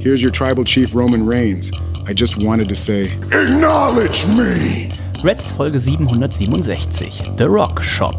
Here's your tribal chief, Roman Reigns. I just wanted to say, Acknowledge me! Reds Folge 767, The Rock Shop.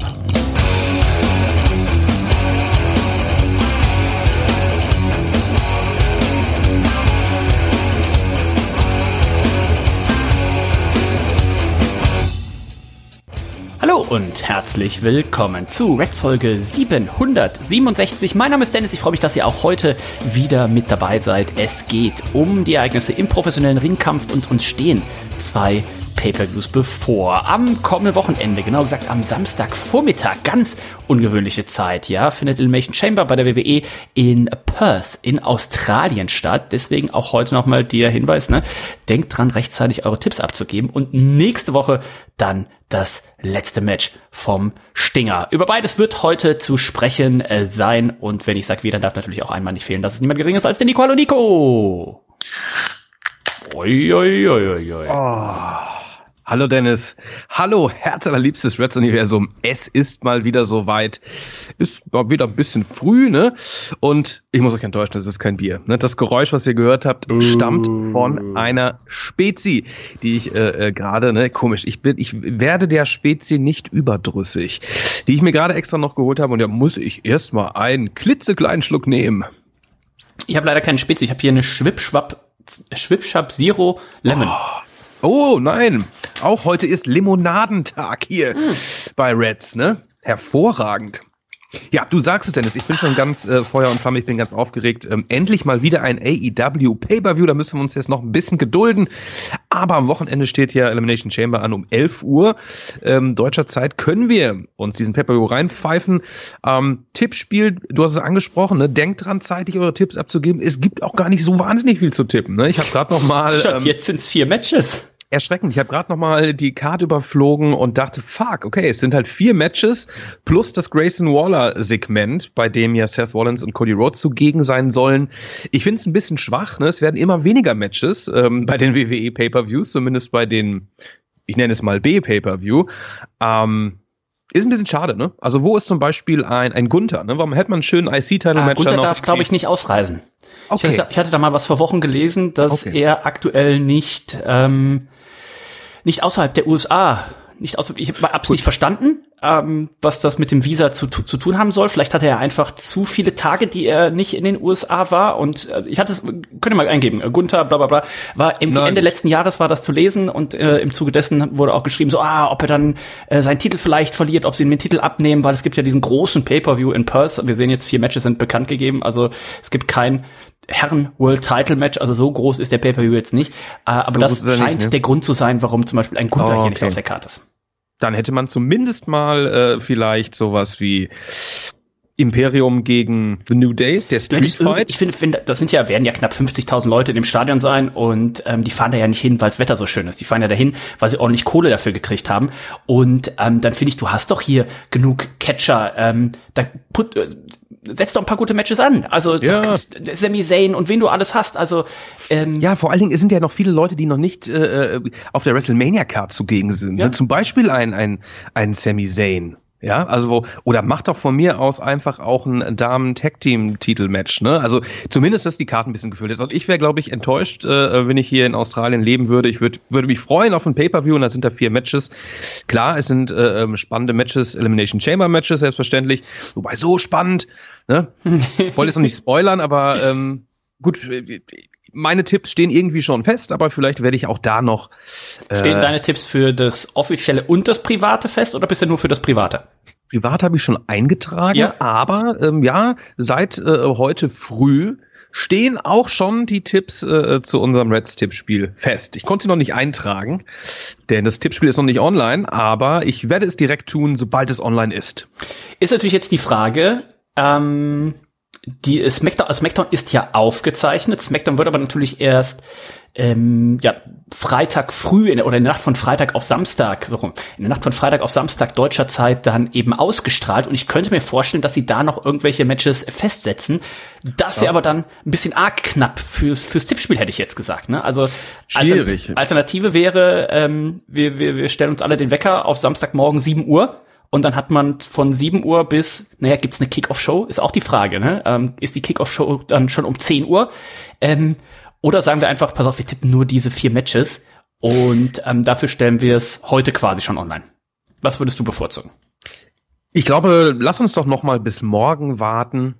Und herzlich willkommen zu Red Folge 767. Mein Name ist Dennis, ich freue mich, dass ihr auch heute wieder mit dabei seid. Es geht um die Ereignisse im professionellen Ringkampf und uns stehen zwei Pay-per-Views bevor. Am kommenden Wochenende, genau gesagt am Samstagvormittag, ganz ungewöhnliche Zeit, ja, findet Elimination Chamber bei der WWE in Perth in Australien statt. Deswegen auch heute nochmal der Hinweis, ne, denkt dran, rechtzeitig eure Tipps abzugeben und nächste Woche dann das letzte Match vom Stinger. Über beides wird heute zu sprechen äh, sein und wenn ich sage wir, dann darf natürlich auch einmal nicht fehlen, dass es niemand geringeres als der Nico. Hallo Nico! Oi, oi, oi, oi, oi. Oh. Hallo Dennis. Hallo, Herz allerliebstes Reds Universum. Es ist mal wieder soweit. Ist mal wieder ein bisschen früh, ne? Und ich muss euch enttäuschen, es ist kein Bier. Ne? Das Geräusch, was ihr gehört habt, stammt von einer Spezi, die ich äh, äh, gerade, ne, komisch, ich bin, ich werde der Spezi nicht überdrüssig, die ich mir gerade extra noch geholt habe und da muss ich erstmal einen klitzekleinen Schluck nehmen. Ich habe leider keinen Spezi, ich habe hier eine Schwipschwapp Schwipschwapp Zero Lemon. Oh. Oh nein, auch heute ist Limonadentag hier hm. bei Reds, ne? Hervorragend. Ja, du sagst es, Dennis. Ich bin schon ganz äh, Feuer und Flamme. Ich bin ganz aufgeregt. Ähm, endlich mal wieder ein AEW Pay-per-View. Da müssen wir uns jetzt noch ein bisschen gedulden. Aber am Wochenende steht ja Elimination Chamber an um 11 Uhr ähm, deutscher Zeit. Können wir uns diesen Pay-per-View reinpfeifen? Ähm, Tippspiel, du hast es angesprochen. Ne? Denkt dran, zeitig eure Tipps abzugeben. Es gibt auch gar nicht so wahnsinnig viel zu tippen. Ne? Ich habe gerade noch mal. Ähm, jetzt sind's vier Matches erschreckend. Ich habe gerade noch mal die Karte überflogen und dachte, fuck, okay, es sind halt vier Matches plus das Grayson Waller Segment, bei dem ja Seth Rollins und Cody Rhodes zugegen sein sollen. Ich finde es ein bisschen schwach. Ne? Es werden immer weniger Matches ähm, bei den WWE Pay-per-Views, zumindest bei den, ich nenne es mal B Pay-per-View. Ähm, ist ein bisschen schade, ne? Also wo ist zum Beispiel ein, ein Gunther, ne? Warum hätte man einen schönen IC-Title-Match? Ah, Gunther darf, glaube ich, nicht ausreisen. Okay. Ich hatte, ich hatte da mal was vor Wochen gelesen, dass okay. er aktuell nicht ähm, nicht außerhalb der USA nicht aus, ich hab's nicht verstanden, ähm, was das mit dem Visa zu, zu tun haben soll. Vielleicht hatte er einfach zu viele Tage, die er nicht in den USA war. Und äh, ich hatte es, könnt ihr mal eingeben, Gunther, bla bla bla, war im Ende letzten Jahres war das zu lesen und äh, im Zuge dessen wurde auch geschrieben, so, ah, ob er dann äh, seinen Titel vielleicht verliert, ob sie ihm den Titel abnehmen, weil es gibt ja diesen großen Pay-Per-View in Perth. Wir sehen jetzt, vier Matches sind bekannt gegeben, also es gibt kein Herren World Title Match, also so groß ist der Pay-Per-View jetzt nicht. Äh, aber so das scheint nicht, ne? der Grund zu sein, warum zum Beispiel ein Gunther oh, okay. hier nicht auf der Karte ist. Dann hätte man zumindest mal äh, vielleicht sowas wie Imperium gegen The New Day, der Street Fight. Ich finde, find, das sind ja, werden ja knapp 50.000 Leute in dem Stadion sein und ähm, die fahren da ja nicht hin, weil das Wetter so schön ist. Die fahren ja dahin, weil sie ordentlich Kohle dafür gekriegt haben. Und ähm, dann finde ich, du hast doch hier genug Catcher. Ähm, da put, äh, setz doch ein paar gute Matches an. Also ja. Sami Zayn und wen du alles hast. Also ähm, ja, vor allen Dingen sind ja noch viele Leute, die noch nicht äh, äh auf der WrestleMania Card zugegen sind. Ne? Ja. Ne? Zum Beispiel ein ein ein Sami Zayn. Ja, also oder macht doch von mir aus einfach auch ein Damen-Tag-Team-Titel-Match, ne? Also zumindest, dass die Karten ein bisschen gefüllt ist. Und ich wäre, glaube ich, enttäuscht, äh, wenn ich hier in Australien leben würde. Ich würd, würde mich freuen auf ein Pay-Per-View und da sind da vier Matches. Klar, es sind äh, ähm, spannende Matches, Elimination Chamber-Matches, selbstverständlich. Wobei so spannend, ne? Ich wollte jetzt noch nicht spoilern, aber ähm, gut, meine Tipps stehen irgendwie schon fest, aber vielleicht werde ich auch da noch. Äh, stehen deine Tipps für das offizielle und das private fest oder bist du nur für das private? Privat habe ich schon eingetragen, ja. aber ähm, ja, seit äh, heute früh stehen auch schon die Tipps äh, zu unserem Reds-Tippspiel fest. Ich konnte sie noch nicht eintragen, denn das Tippspiel ist noch nicht online, aber ich werde es direkt tun, sobald es online ist. Ist natürlich jetzt die Frage, ähm, die Smackdown, also Smackdown ist ja aufgezeichnet. Smackdown wird aber natürlich erst ähm, ja, Freitag früh in, oder in der Nacht von Freitag auf Samstag, so rum, in der Nacht von Freitag auf Samstag deutscher Zeit dann eben ausgestrahlt. Und ich könnte mir vorstellen, dass sie da noch irgendwelche Matches festsetzen. Das wäre ja. aber dann ein bisschen arg knapp fürs, fürs Tippspiel, hätte ich jetzt gesagt. Ne? Also Schwierig. Alternative wäre, ähm, wir, wir, wir stellen uns alle den Wecker auf Samstagmorgen 7 Uhr und dann hat man von 7 Uhr bis, naja, gibt's eine Kick-Off-Show? Ist auch die Frage, ne? Ähm, ist die Kick-Off-Show dann schon um 10 Uhr? Ähm, oder sagen wir einfach, pass auf, wir tippen nur diese vier Matches und ähm, dafür stellen wir es heute quasi schon online. Was würdest du bevorzugen? Ich glaube, lass uns doch noch mal bis morgen warten.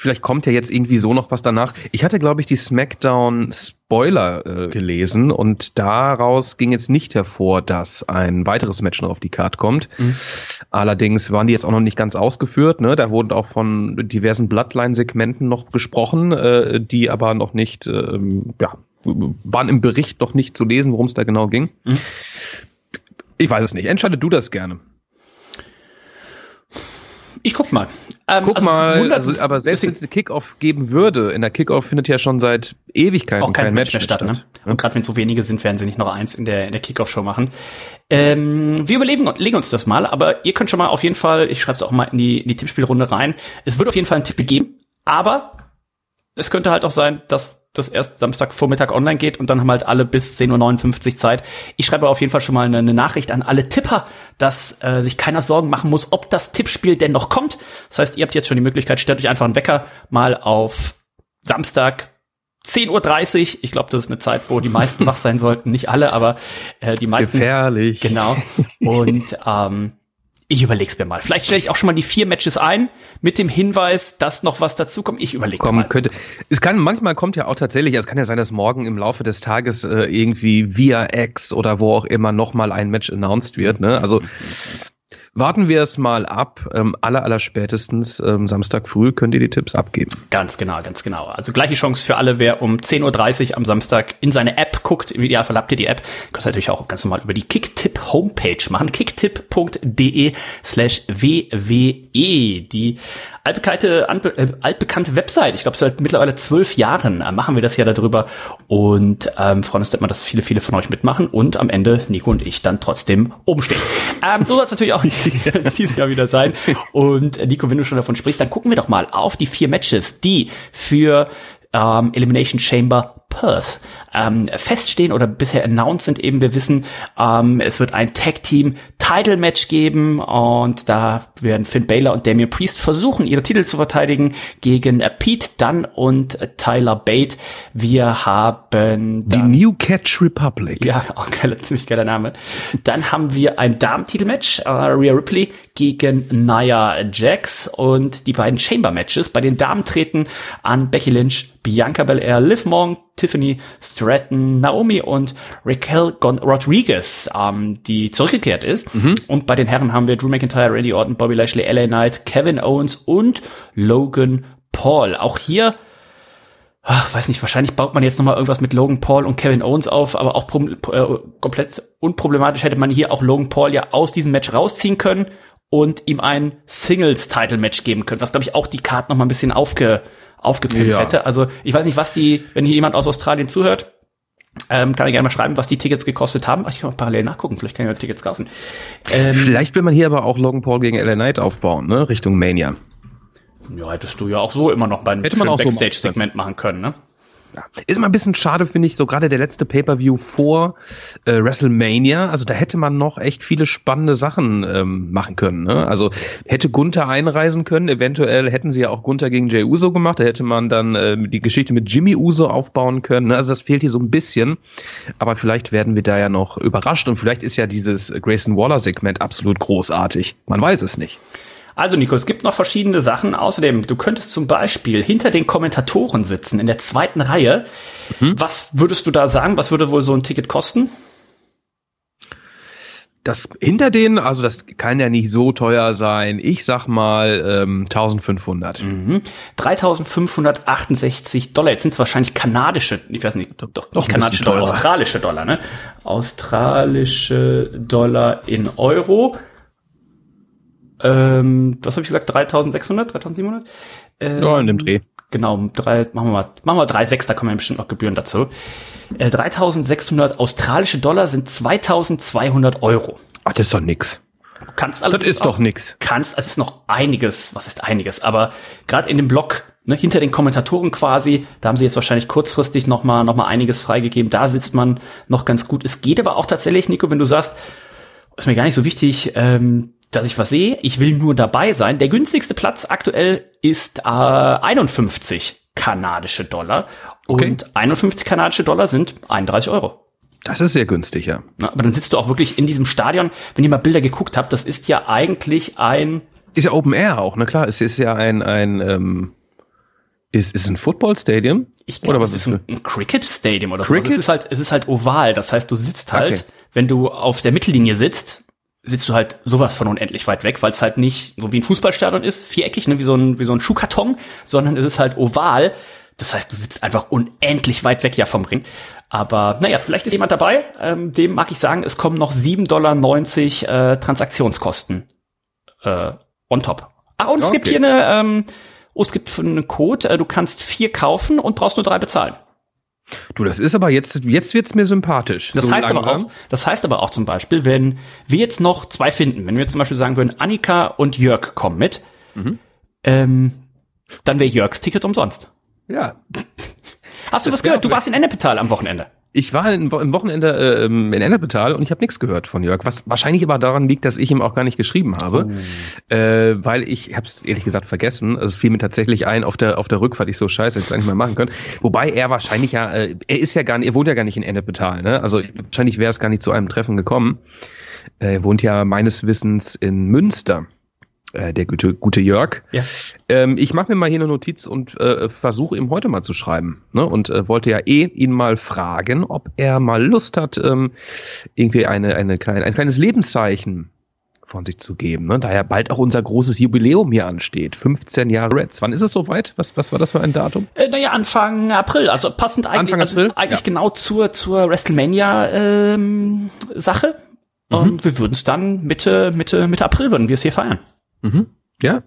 Vielleicht kommt ja jetzt irgendwie so noch was danach. Ich hatte, glaube ich, die SmackDown Spoiler äh, gelesen und daraus ging jetzt nicht hervor, dass ein weiteres Match noch auf die Card kommt. Mhm. Allerdings waren die jetzt auch noch nicht ganz ausgeführt. Ne? Da wurden auch von diversen Bloodline-Segmenten noch gesprochen, äh, die aber noch nicht, äh, ja, waren im Bericht noch nicht zu lesen, worum es da genau ging. Mhm. Ich weiß es nicht. Entscheide du das gerne. Ich guck mal. Ähm, guck also mal, also, aber selbst wenn es eine Kickoff geben würde, in der Kickoff findet ja schon seit Ewigkeiten auch kein, kein Match mehr statt. statt. Ne? Und gerade wenn es so wenige sind, werden sie nicht noch eins in der, in der Kickoff-Show machen. Ähm, wir überlegen legen uns das mal, aber ihr könnt schon mal auf jeden Fall, ich schreibe es auch mal in die, in die Tippspielrunde rein, es wird auf jeden Fall einen Tipp geben, aber es könnte halt auch sein, dass das erst Samstagvormittag online geht und dann haben halt alle bis 10.59 Uhr Zeit. Ich schreibe auf jeden Fall schon mal eine, eine Nachricht an alle Tipper, dass äh, sich keiner Sorgen machen muss, ob das Tippspiel denn noch kommt. Das heißt, ihr habt jetzt schon die Möglichkeit, stellt euch einfach einen Wecker mal auf Samstag 10.30 Uhr. Ich glaube, das ist eine Zeit, wo die meisten wach sein sollten. Nicht alle, aber äh, die meisten. Gefährlich. Genau. Und ähm, ich überleg's mir mal. Vielleicht stelle ich auch schon mal die vier Matches ein mit dem Hinweis, dass noch was dazukommt. Ich überlege Komm, mal. Könnte. Es kann manchmal kommt ja auch tatsächlich, es kann ja sein, dass morgen im Laufe des Tages äh, irgendwie via X oder wo auch immer noch mal ein Match announced wird. Ne? Also warten wir es mal ab. Ähm, aller, aller spätestens ähm, Samstag früh könnt ihr die Tipps abgeben. Ganz genau, ganz genau. Also gleiche Chance für alle, wer um 10.30 Uhr am Samstag in seine App guckt. Im Idealfall habt ihr die App. Könnt ihr natürlich auch ganz normal über die Kicktip Homepage machen. kicktip.de slash wwe. Die altbekannte, äh, altbekannte Website. Ich glaube, seit mittlerweile zwölf Jahren äh, machen wir das ja darüber und ähm, freuen uns immer, dass viele, viele von euch mitmachen und am Ende Nico und ich dann trotzdem oben stehen. Ähm, so soll es natürlich auch in Jahr wieder sein. Und äh, Nico, wenn du schon davon sprichst, dann gucken wir doch mal auf die vier Matches, die für ähm, Elimination Chamber Perth ähm, feststehen oder bisher announced sind eben. Wir wissen, ähm, es wird ein Tag Team Title Match geben und da werden Finn Baylor und Damian Priest versuchen, ihre Titel zu verteidigen gegen äh, Pete Dunn und äh, Tyler Bate. Wir haben die New Catch Republic. Ja, auch geiler, ziemlich geiler Name. Dann haben wir ein Damen-Titelmatch, äh, Rhea Ripley gegen Nia Jax und die beiden Chamber-Matches. Bei den Damen treten an Becky Lynch, Bianca Belair, Liv Morgan, Tiffany Stratton, Naomi und Raquel Gon Rodriguez, ähm, die zurückgekehrt ist. Mhm. Und bei den Herren haben wir Drew McIntyre, Randy Orton, Bobby Lashley, LA Knight, Kevin Owens und Logan Paul. Auch hier ach, weiß nicht, wahrscheinlich baut man jetzt nochmal irgendwas mit Logan Paul und Kevin Owens auf, aber auch äh, komplett unproblematisch hätte man hier auch Logan Paul ja aus diesem Match rausziehen können und ihm ein Singles-Title-Match geben können, was glaube ich auch die Karte nochmal ein bisschen aufge aufgepimpt ja. hätte. Also ich weiß nicht, was die, wenn hier jemand aus Australien zuhört, ähm, kann ich gerne mal schreiben, was die Tickets gekostet haben. Ach, ich kann mal parallel nachgucken, vielleicht kann ich mal Tickets kaufen. Ähm, vielleicht will man hier aber auch Logan Paul gegen LA Knight aufbauen, ne? Richtung Mania. Ja, hättest du ja auch so immer noch beim Backstage-Segment so machen können, ne? Ja. Ist immer ein bisschen schade, finde ich, so gerade der letzte Pay-Per-View vor äh, WrestleMania. Also da hätte man noch echt viele spannende Sachen ähm, machen können. Ne? Also hätte Gunther einreisen können, eventuell hätten sie ja auch Gunther gegen Jay Uso gemacht. Da hätte man dann äh, die Geschichte mit Jimmy Uso aufbauen können. Ne? Also das fehlt hier so ein bisschen. Aber vielleicht werden wir da ja noch überrascht und vielleicht ist ja dieses Grayson Waller-Segment absolut großartig. Man weiß es nicht. Also Nico, es gibt noch verschiedene Sachen. Außerdem, du könntest zum Beispiel hinter den Kommentatoren sitzen, in der zweiten Reihe. Mhm. Was würdest du da sagen? Was würde wohl so ein Ticket kosten? Das hinter denen, also das kann ja nicht so teuer sein. Ich sag mal ähm, 1500. Mhm. 3568 Dollar. Jetzt sind es wahrscheinlich kanadische, ich weiß nicht, doch, doch nicht kanadische Dollar, australische Dollar, ne? Australische Dollar in Euro ähm, was habe ich gesagt, 3600, 3700? Ähm, Ja, in dem Dreh. Genau, drei, machen wir mal, machen wir drei sechs, da kommen ja bestimmt noch Gebühren dazu. Äh, 3600 australische Dollar sind 2200 Euro. Ach, das ist doch nix. Du kannst Das allerdings ist doch auch- nix. kannst, es ist noch einiges, was ist einiges, aber gerade in dem Blog, ne, hinter den Kommentatoren quasi, da haben sie jetzt wahrscheinlich kurzfristig noch mal, noch mal einiges freigegeben, da sitzt man noch ganz gut. Es geht aber auch tatsächlich, Nico, wenn du sagst, ist mir gar nicht so wichtig, ähm, dass ich was sehe, ich will nur dabei sein. Der günstigste Platz aktuell ist äh, 51 kanadische Dollar Okay. und 51 kanadische Dollar sind 31 Euro. Das ist sehr günstig, ja. Ne, aber dann sitzt du auch wirklich in diesem Stadion. Wenn ihr mal Bilder geguckt habt, das ist ja eigentlich ein Ist ja Open Air auch, na klar. Es ist ja ein, ein, ähm, ist, ist ein Football Stadium? Ich glaube, Oder was es ist ein, ein Cricket Stadium oder so. Es ist halt, es ist halt oval. Das heißt, du sitzt halt, Okay. wenn du auf der Mittellinie sitzt, sitzt du halt sowas von unendlich weit weg, weil es halt nicht so wie ein Fußballstadion ist, viereckig, ne, wie so ein, wie so ein Schuhkarton, sondern es ist halt oval. Das heißt, du sitzt einfach unendlich weit weg ja vom Ring. Aber naja, vielleicht ist jemand dabei, ähm, dem mag ich sagen, es kommen noch 7,90 Dollar äh, Transaktionskosten äh, on top. Ah, und es gibt Okay. hier eine, ähm, oh, es gibt einen Code, äh, du kannst vier kaufen und brauchst nur drei bezahlen. Du, das ist aber jetzt, jetzt wird's mir sympathisch. Das So heißt aber auch, das heißt aber auch zum Beispiel, wenn wir jetzt noch zwei finden, wenn wir jetzt zum Beispiel sagen würden, Annika und Jörg kommen mit, Mhm. ähm, dann wäre Jörgs Ticket umsonst. Ja. Hast du Das was gehört? Du warst in Ennepetal am Wochenende. Ich war im Wo- im Wochenende äh, in Ennepetal und ich habe nichts gehört von Jörg, was wahrscheinlich aber daran liegt, dass ich ihm auch gar nicht geschrieben habe, äh, weil ich habe es ehrlich gesagt vergessen. Also es fiel mir tatsächlich ein auf der auf der Rückfahrt, ich so scheiße, hätte ich eigentlich mal machen können. Wobei er wahrscheinlich ja, äh, er ist ja gar nicht, er wohnt ja gar nicht in Ennepetal, ne? Also wahrscheinlich wäre es gar nicht zu einem Treffen gekommen. Er wohnt ja meines Wissens in Münster. Äh, der gute, gute Jörg. Ja. Ähm, ich mache mir mal hier eine Notiz und äh, versuche ihm heute mal zu schreiben. Ne? Und äh, wollte ja eh ihn mal fragen, ob er mal Lust hat, ähm, irgendwie eine, eine kleine, ein kleines Lebenszeichen von sich zu geben. Ne? Da ja bald auch unser großes Jubiläum hier ansteht. 15 Jahre Reds. Wann ist es soweit? Was, was war das für ein Datum? Äh, naja, Anfang April, also passend eigentlich, Anfang April? also eigentlich Ja. genau zur, zur WrestleMania ähm, Sache. Mhm. Und wir würden es dann Mitte, Mitte, Mitte April würden wir es hier feiern. Mhm. Ja?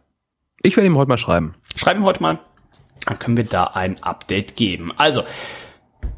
Ich werde ihm heute mal schreiben. Schreib ihm heute mal, dann können wir da ein Update geben. Also,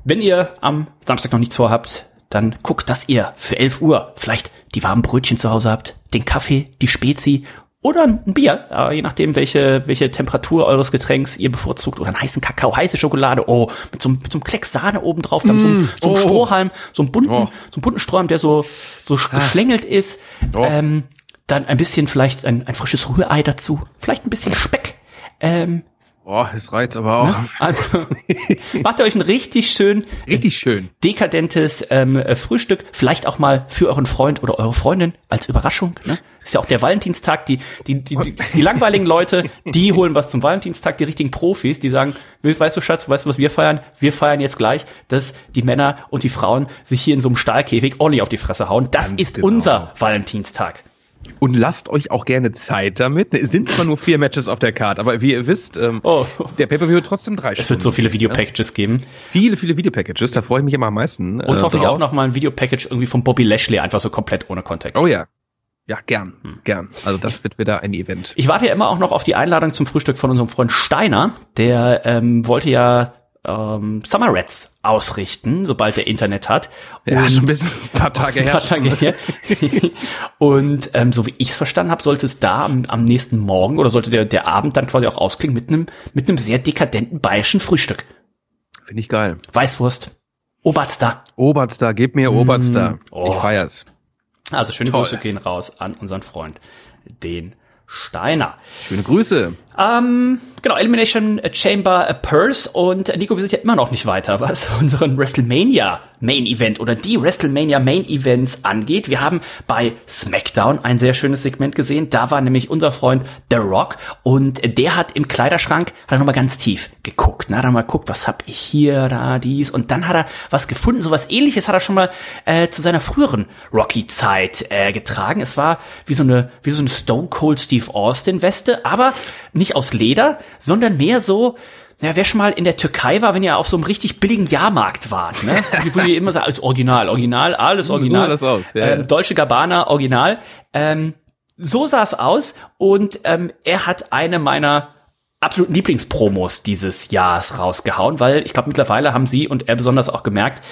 wenn ihr am Samstag noch nichts vorhabt, dann guckt, dass ihr für 11 Uhr vielleicht die warmen Brötchen zu Hause habt, den Kaffee, die Spezi oder ein Bier, äh, je nachdem, welche, welche Temperatur eures Getränks ihr bevorzugt, oder einen heißen Kakao, heiße Schokolade, oh, mit so, einem- mit so einem Klecks Sahne oben drauf, dann so, einem- so einem oh. Strohhalm, so einem bunten, Oh. so einem bunten Strohhalm, der so, so geschlängelt ist, Oh. ähm, dann ein bisschen vielleicht ein, ein frisches Rührei dazu, vielleicht ein bisschen Speck, ähm, Boah, es reizt aber auch. also macht ihr euch ein richtig schön Richtig schön. dekadentes ähm, äh, Frühstück, vielleicht auch mal für euren Freund oder eure Freundin als Überraschung. Ne? Ist ja auch der Valentinstag. Die, die, die, die, die langweiligen Leute, die holen was zum Valentinstag. Die richtigen Profis, die sagen, weißt du Schatz, weißt du, was wir feiern? Wir feiern jetzt gleich, dass die Männer und die Frauen sich hier in so einem Stahlkäfig ordentlich auf die Fresse hauen. Das Ganz ist genau. unser Valentinstag. Und lasst euch auch gerne Zeit damit. Es sind zwar nur vier Matches auf der Karte, aber wie ihr wisst, ähm, Oh. der Pay-Per-View wird trotzdem drei Es wird so viele Videopackages geben. Viele, viele Videopackages, da freue ich mich immer am meisten. Und äh, hoffentlich drauf. auch noch mal ein Videopackage irgendwie von Bobby Lashley, einfach so komplett ohne Kontext. Oh ja. Ja, gern, Hm. gern. Also das wird wieder ein Event. Ich warte ja immer auch noch auf die Einladung zum Frühstück von unserem Freund Steiner. Der ähm, wollte ja ähm, Summer Rats ausrichten, sobald er Internet hat. Ja, Und- schon ein bisschen ein paar Tage ein her. paar Tage her. Und ähm, so wie ich es verstanden habe, sollte es da am, am nächsten Morgen oder sollte der, der Abend dann quasi auch ausklingen mit einem mit einem sehr dekadenten bayerischen Frühstück. Finde ich geil. Weißwurst, Oberster. Oberster, gib mir Oberster. Oh. Ich feier's. Also schöne Toll. Grüße gehen raus an unseren Freund, den Steiner. Schöne Grüße. Ähm, genau, Elimination Chamber äh, Purse und Nico, wir sind ja immer noch nicht weiter, was unseren WrestleMania Main Event oder die WrestleMania Main Events angeht. Wir haben bei SmackDown ein sehr schönes Segment gesehen. Da war nämlich unser Freund The Rock und der hat im Kleiderschrank, hat er nochmal ganz tief geguckt. Na, dann mal guckt, was hab ich hier, da, dies. Und dann hat er was gefunden. So was ähnliches hat er schon mal äh, zu seiner früheren Rocky-Zeit äh, getragen. Es war wie so eine, wie so eine Stone Cold Steve Austin Weste, aber nicht aus Leder, sondern mehr so, ja, wer schon mal in der Türkei war, wenn ihr auf so einem richtig billigen Jahrmarkt wart, ne? Wo ihr immer sagt, alles Original, Original, alles Original. sah das aus, ja, ähm. Deutsche Gabbana, Original. Ähm, so sah es aus und ähm, er hat eine meiner absoluten Lieblingspromos dieses Jahres rausgehauen, weil ich glaube, mittlerweile haben sie und er besonders auch gemerkt,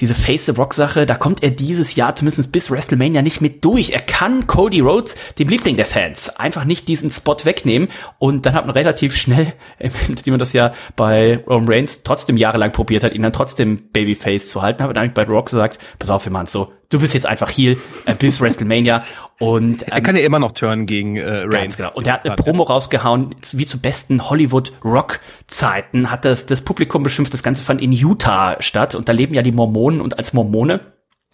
diese Face the Rock Sache, da kommt er dieses Jahr zumindest bis WrestleMania nicht mit durch. Er kann Cody Rhodes, dem Liebling der Fans, einfach nicht diesen Spot wegnehmen und dann hat man relativ schnell, wie man das ja bei Roman Reigns trotzdem jahrelang probiert hat, ihn dann trotzdem Babyface zu halten, hat dann bei Rock gesagt, pass auf, wir machen so, du bist jetzt einfach Heal äh, bis WrestleMania und ähm, er kann ja immer noch turnen gegen äh, Reigns. Genau. Und er hat eine Promo rausgehauen, wie zu besten Hollywood Rock Zeiten hat das das Publikum beschimpft, das ganze fand in Utah statt und da leben ja die Mormonen und als Mormone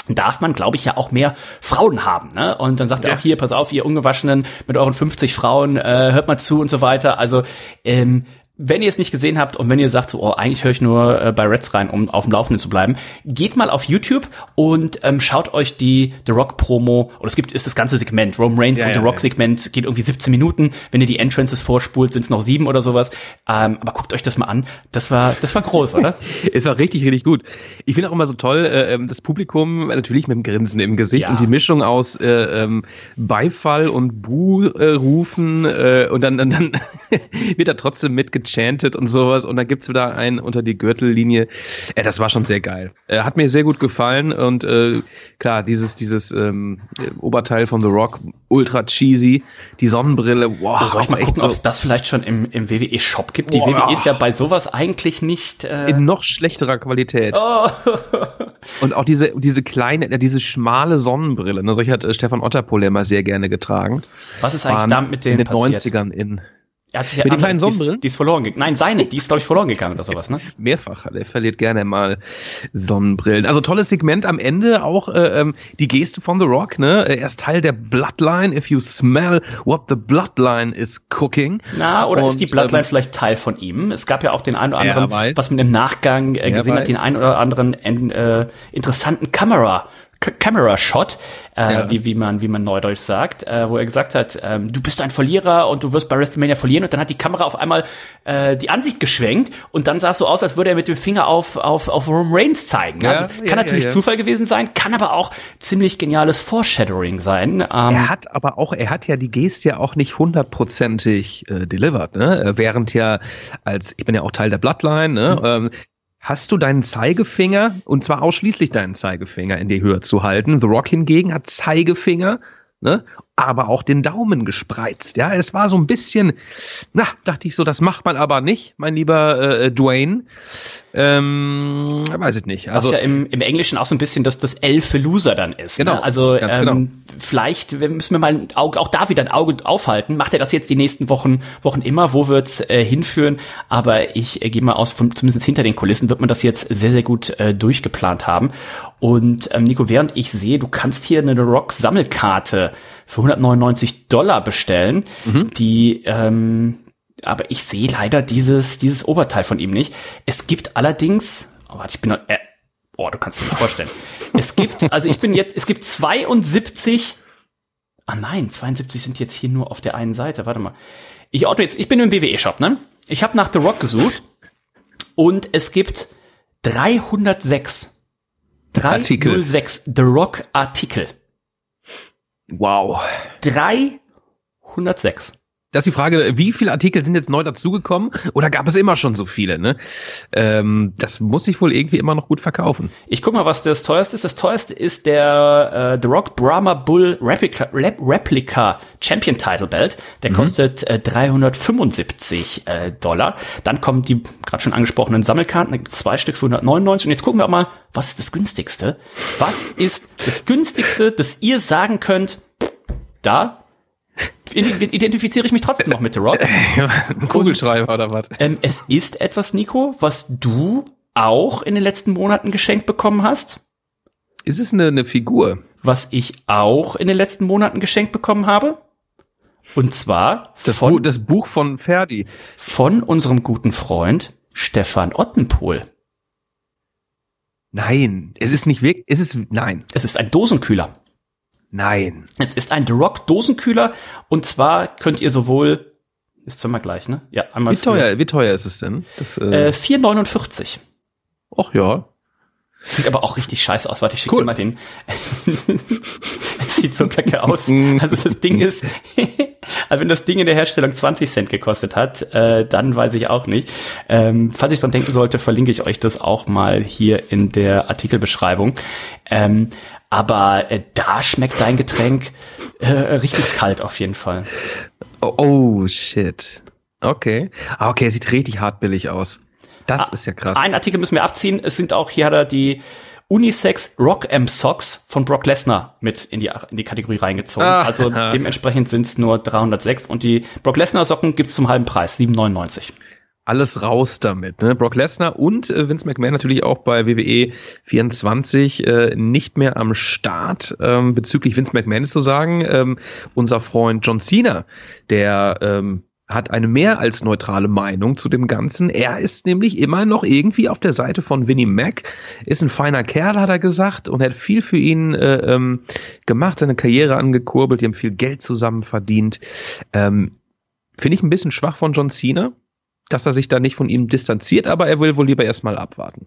darf man, glaube ich, ja auch mehr Frauen haben. Ne? Und dann sagt ja. er auch hier, pass auf, ihr Ungewaschenen mit euren 50 Frauen, äh, hört mal zu und so weiter. Also ähm, wenn ihr es nicht gesehen habt und wenn ihr sagt, so, oh, eigentlich höre ich nur äh, bei Reds rein, um auf dem Laufenden zu bleiben, geht mal auf YouTube und ähm, schaut euch die The Rock Promo, oder es gibt, ist das ganze Segment, Roman Reigns ja, und ja, The Rock Segment, geht irgendwie 17 Minuten. Wenn ihr die Entrances vorspult, sind es noch sieben oder sowas. Ähm, aber guckt euch das mal an. Das war, das war groß, oder? es war richtig, richtig gut. Ich finde auch immer so toll, äh, ähm, das Publikum natürlich mit dem Grinsen im Gesicht ja. und die Mischung aus äh, ähm, Beifall und Buh-Rufen äh, und dann, dann, dann wird er trotzdem mitgetragen gechantet und sowas und dann gibt's wieder einen unter die Gürtellinie. Äh, das war schon sehr geil. Äh, hat mir sehr gut gefallen und äh, klar, dieses, dieses ähm, Oberteil von The Rock, ultra cheesy, die Sonnenbrille, wow. So, soll ich mal gucken, so ob es das vielleicht schon im, im WWE-Shop gibt? Die wow. WWE ist ja bei sowas eigentlich nicht... Äh In noch schlechterer Qualität. Oh. und auch diese, diese kleine, diese schmale Sonnenbrille, ne, solche hat äh, Stefan Otterpohl immer sehr gerne getragen. Was ist eigentlich damit mit den in den passiert? 90ern in er hat sich Mit ja den kleinen Sonnenbrillen? Die ist, verloren gegangen. Nein, seine, die ist, glaube ich, verloren gegangen oder sowas, ne? Mehrfach. Er verliert gerne mal Sonnenbrillen. Also tolles Segment am Ende, auch äh, ähm, die Geste von The Rock, ne? Er ist Teil der Bloodline. If you smell what the Bloodline is cooking. Na, oder Und, ist die Bloodline ähm, vielleicht Teil von ihm? Es gab ja auch den einen oder anderen, was man im Nachgang äh, gesehen weiß. hat, den einen oder anderen äh, interessanten Kamera Camera Shot, äh, ja. wie, wie man wie man neudeutsch sagt, äh, wo er gesagt hat, ähm, du bist ein Verlierer und du wirst bei WrestleMania verlieren und dann hat die Kamera auf einmal äh, die Ansicht geschwenkt und dann sah es so aus, als würde er mit dem Finger auf auf auf Roman Reigns zeigen. Ja, also, kann ja, natürlich Zufall gewesen sein, kann aber auch ziemlich geniales Foreshadowing sein. Ähm, er hat aber auch, er hat ja die Geste ja auch nicht hundertprozentig äh, delivered, ne? Während ja als ich bin ja auch Teil der Bloodline, ne? Mhm. Ähm, hast du deinen Zeigefinger, und zwar ausschließlich deinen Zeigefinger in die Höhe zu halten. The Rock hingegen hat Zeigefinger, ne, aber auch den Daumen gespreizt. Ja, es war so ein bisschen, na, dachte ich so, das macht man aber nicht, mein lieber äh, Dwayne. Ähm, weiß ich nicht. Also Was ja im, im Englischen auch so ein bisschen das, das L für Loser dann ist. Ne? Genau. Ne? Also ähm, genau. vielleicht müssen wir mal ein Auge, auch da wieder ein Auge aufhalten. Macht er das jetzt die nächsten Wochen, Wochen immer? Wo wird's äh, hinführen? Aber ich äh, gehe mal aus, von, zumindest hinter den Kulissen wird man das jetzt sehr, sehr gut äh, durchgeplant haben. Und ähm, Nico, während ich sehe, du kannst hier eine Rock-Sammelkarte für 199 Dollar bestellen, mhm. die ähm, aber ich sehe leider dieses, dieses Oberteil von ihm nicht. Es gibt allerdings, oh, warte, ich bin, äh, oh, du kannst dir nicht vorstellen. es gibt, also ich bin jetzt, es gibt 72, ah nein, 72 sind jetzt hier nur auf der einen Seite, warte mal. Ich ordne jetzt, ich bin im WWE-Shop, ne? Ich habe nach The Rock gesucht und es gibt 306 306 The Rock Artikel. Wow. 306. Das ist die Frage, wie viele Artikel sind jetzt neu dazugekommen oder gab es immer schon so viele? Ne? Ähm, das muss sich wohl irgendwie immer noch gut verkaufen. Ich guck mal, was das teuerste ist. Das teuerste ist der äh, The Rock Brahma Bull Replica, Replica Champion Title Belt. Der mhm. kostet äh, 375 äh, Dollar. Dann kommen die gerade schon angesprochenen Sammelkarten. Da gibt es zwei Stück für 199. Und jetzt gucken wir auch mal, was ist das günstigste? Was ist das günstigste, das ihr sagen könnt? Da identifiziere ich mich trotzdem noch mit The Rock. Ein Kugelschreiber Und, oder was? Ähm, es ist etwas, Nico, was du auch in den letzten Monaten geschenkt bekommen hast. Ist es eine, eine Figur? Was ich auch in den letzten Monaten geschenkt bekommen habe. Und zwar das, von, Bu das Buch von Ferdi. Von unserem guten Freund Stefan Ottenpohl. Nein, es ist nicht wirklich, es ist, nein. Es ist ein Dosenkühler. Nein. Es ist ein The Rock Dosenkühler und zwar könnt ihr sowohl ist zweimal gleich, ne? Ja, einmal. Wie teuer, wie teuer ist es denn? Das, äh, äh 4,49. Ach ja. Sieht aber auch richtig scheiße aus. Warte, ich schicke cool. dir mal den. es sieht so kacke aus. Also das Ding ist, also wenn das Ding in der Herstellung 20 Cent gekostet hat, äh, dann weiß ich auch nicht. Ähm, falls ich dran denken sollte, verlinke ich euch das auch mal hier in der Artikelbeschreibung. Ähm, aber äh, da schmeckt dein Getränk äh, richtig kalt auf jeden Fall. Oh, oh shit. Okay. Ah, okay, sieht richtig hartbillig aus. Das ah, ist ja krass. Ein Artikel müssen wir abziehen. Es sind auch, hier hat er die Unisex Rock M Socks von Brock Lesnar mit in die, in die Kategorie reingezogen. Ah, also dementsprechend sind es nur 306 und die Brock Lesnar Socken gibt's zum halben Preis, 7,99 alles raus damit. Ne? Brock Lesnar und äh, Vince McMahon natürlich auch bei WWE 24 äh, nicht mehr am Start. Ähm, bezüglich Vince McMahon ist zu sagen, ähm, unser Freund John Cena, der ähm, hat eine mehr als neutrale Meinung zu dem Ganzen. Er ist nämlich immer noch irgendwie auf der Seite von Vinnie Mac, ist ein feiner Kerl, hat er gesagt, und hat viel für ihn äh, ähm, gemacht, seine Karriere angekurbelt, die haben viel Geld zusammen verdient. Ähm, Finde ich ein bisschen schwach von John Cena, dass er sich da nicht von ihm distanziert, aber er will wohl lieber erstmal abwarten.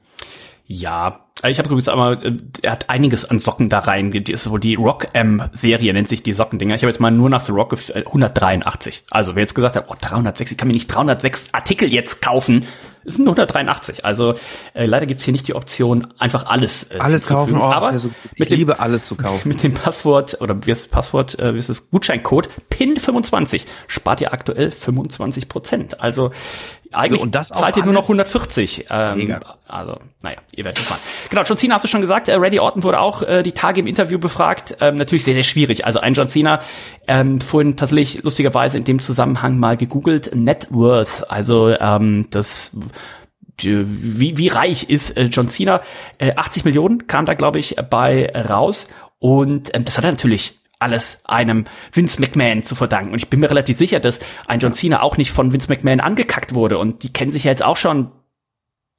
Ja, ich habe übrigens einmal, äh, er hat einiges an Socken da rein. Die ist wohl die Rock M Serie nennt sich die Sockendinger. Ich habe jetzt mal nur nach The Rock 183. Äh, also wer jetzt gesagt hat, oh 306, ich kann mir nicht 306 Artikel jetzt kaufen, ist nur 183. Also äh, leider gibt's hier nicht die Option, einfach alles äh, alles kaufen. Oh, Aber so, ich mit dem, liebe alles zu kaufen. Mit dem Passwort oder wie ist das Passwort, äh, wie ist das Gutscheincode PIN25 spart ihr aktuell 25 Prozent. Also eigentlich so, und das zahlt ihr nur noch 140. Ähm, Mega. Also, naja, ihr werdet es mal. Genau, John Cena hast du schon gesagt, äh, Reddy Orton wurde auch äh, die Tage im Interview befragt. Ähm, natürlich sehr, sehr schwierig. Also ein John Cena, ähm, vorhin tatsächlich lustigerweise in dem Zusammenhang mal gegoogelt, Net Worth, also ähm, das wie, wie reich ist äh, John Cena? Äh, 80 Millionen kam da, glaube ich, bei raus. Und ähm, das hat er natürlich alles einem Vince McMahon zu verdanken. Und ich bin mir relativ sicher, dass ein John Cena auch nicht von Vince McMahon angekackt wurde. Und die kennen sich ja jetzt auch schon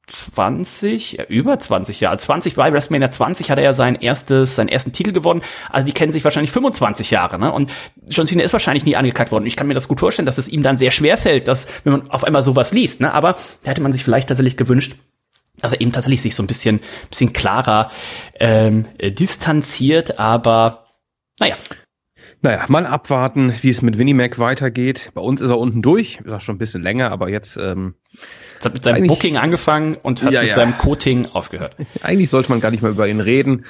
20, ja, über 20 Jahre. 20 bei WrestleMania 20 hat er ja sein erstes, seinen ersten Titel gewonnen. Also die kennen sich wahrscheinlich 25 Jahre, ne? Und John Cena ist wahrscheinlich nie angekackt worden. Ich kann mir das gut vorstellen, dass es ihm dann sehr schwer fällt, dass, wenn man auf einmal sowas liest, ne? Aber da hätte man sich vielleicht tatsächlich gewünscht, dass er eben tatsächlich sich so ein bisschen, bisschen klarer ähm, distanziert, aber naja. Naja, mal abwarten, wie es mit Winnie Mac weitergeht. Bei uns ist er unten durch, ist auch schon ein bisschen länger, aber jetzt. Ähm, es hat mit seinem Booking angefangen und hat ja, mit ja. seinem Coating aufgehört. Eigentlich sollte man gar nicht mehr über ihn reden.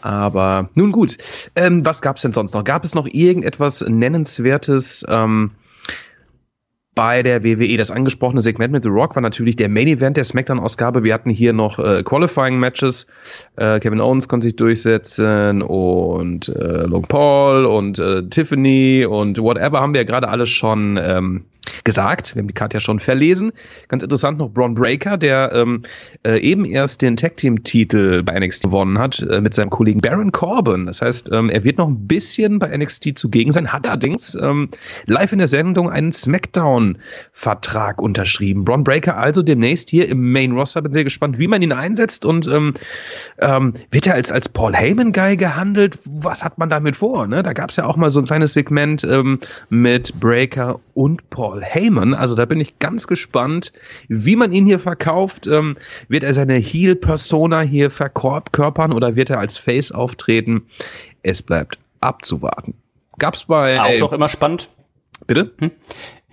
Aber nun gut. Ähm, was gab es denn sonst noch? Gab es noch irgendetwas Nennenswertes? Ähm, bei der WWE. Das angesprochene Segment mit The Rock war natürlich der Main Event der SmackDown-Ausgabe. Wir hatten hier noch äh, Qualifying-Matches. Äh, Kevin Owens konnte sich durchsetzen und äh, Logan Paul und äh, Tiffany und whatever haben wir ja gerade alles schon ähm, gesagt. Wir haben die Karte ja schon verlesen. Ganz interessant noch Braun Breaker, der ähm, äh, eben erst den Tag-Team-Titel bei NXT gewonnen hat äh, mit seinem Kollegen Baron Corbin. Das heißt, ähm, er wird noch ein bisschen bei NXT zugegen sein, hat allerdings ähm, live in der Sendung einen Smackdown Vertrag unterschrieben. Braun Breaker also demnächst hier im Main Roster. Bin sehr gespannt, wie man ihn einsetzt und ähm, ähm, wird er als, als Paul Heyman Guy gehandelt? Was hat man damit vor? Ne? Da gab es ja auch mal so ein kleines Segment ähm, mit Breaker und Paul Heyman. Also da bin ich ganz gespannt, wie man ihn hier verkauft. Ähm, wird er seine Heel-Persona hier verkörpern oder wird er als Face auftreten? Es bleibt abzuwarten. Gab's bei. Auch ey, doch immer spannend. Bitte? Hm?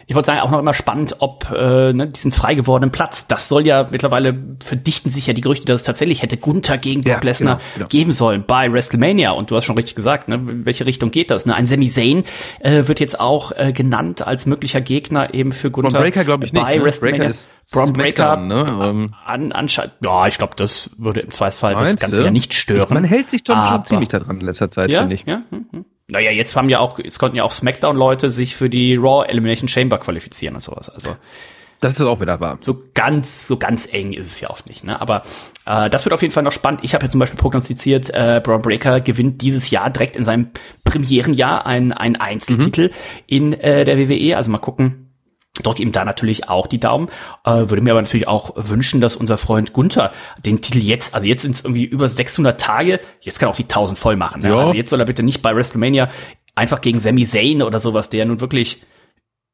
Ich wollte sagen, auch noch immer spannend, ob äh, ne, diesen frei gewordenen Platz, das soll ja mittlerweile verdichten sich ja die Gerüchte, dass es tatsächlich hätte Gunther gegen Brock ja, Lesnar genau, genau. geben sollen bei WrestleMania. Und du hast schon richtig gesagt, ne, welche Richtung geht das? Ne? Ein Sami Zayn äh, wird jetzt auch äh, genannt als möglicher Gegner eben für Gunther Braun Breaker, glaube ich bei nicht. Ne? WrestleMania. Breaker ist Braun Breaker, ne? Ähm. an, anscheinend, ja, ich glaube, das würde im Zweifelsfall das Ganze du? ja nicht stören. Man hält sich doch schon ziemlich daran in letzter Zeit, ja, finde ich. Ja, hm, hm. Naja, jetzt haben ja auch, jetzt konnten ja auch SmackDown-Leute sich für die Raw Elimination Chamber qualifizieren und sowas. Also das ist auch wieder wahr. So ganz, so ganz eng ist es ja oft nicht. Ne? Aber äh, das wird auf jeden Fall noch spannend. Ich habe ja zum Beispiel prognostiziert, äh, Braun Breaker gewinnt dieses Jahr direkt in seinem Premierenjahr ein, ein Einzeltitel mhm. in äh, der WWE. Also mal gucken, drücke ihm da natürlich auch die Daumen. Äh, würde mir aber natürlich auch wünschen, dass unser Freund Gunther den Titel jetzt, also jetzt sind es irgendwie über 600 Tage, jetzt kann er auch die 1000 voll machen. Ne? Also jetzt soll er bitte nicht bei WrestleMania einfach gegen Sami Zayn oder sowas, der nun wirklich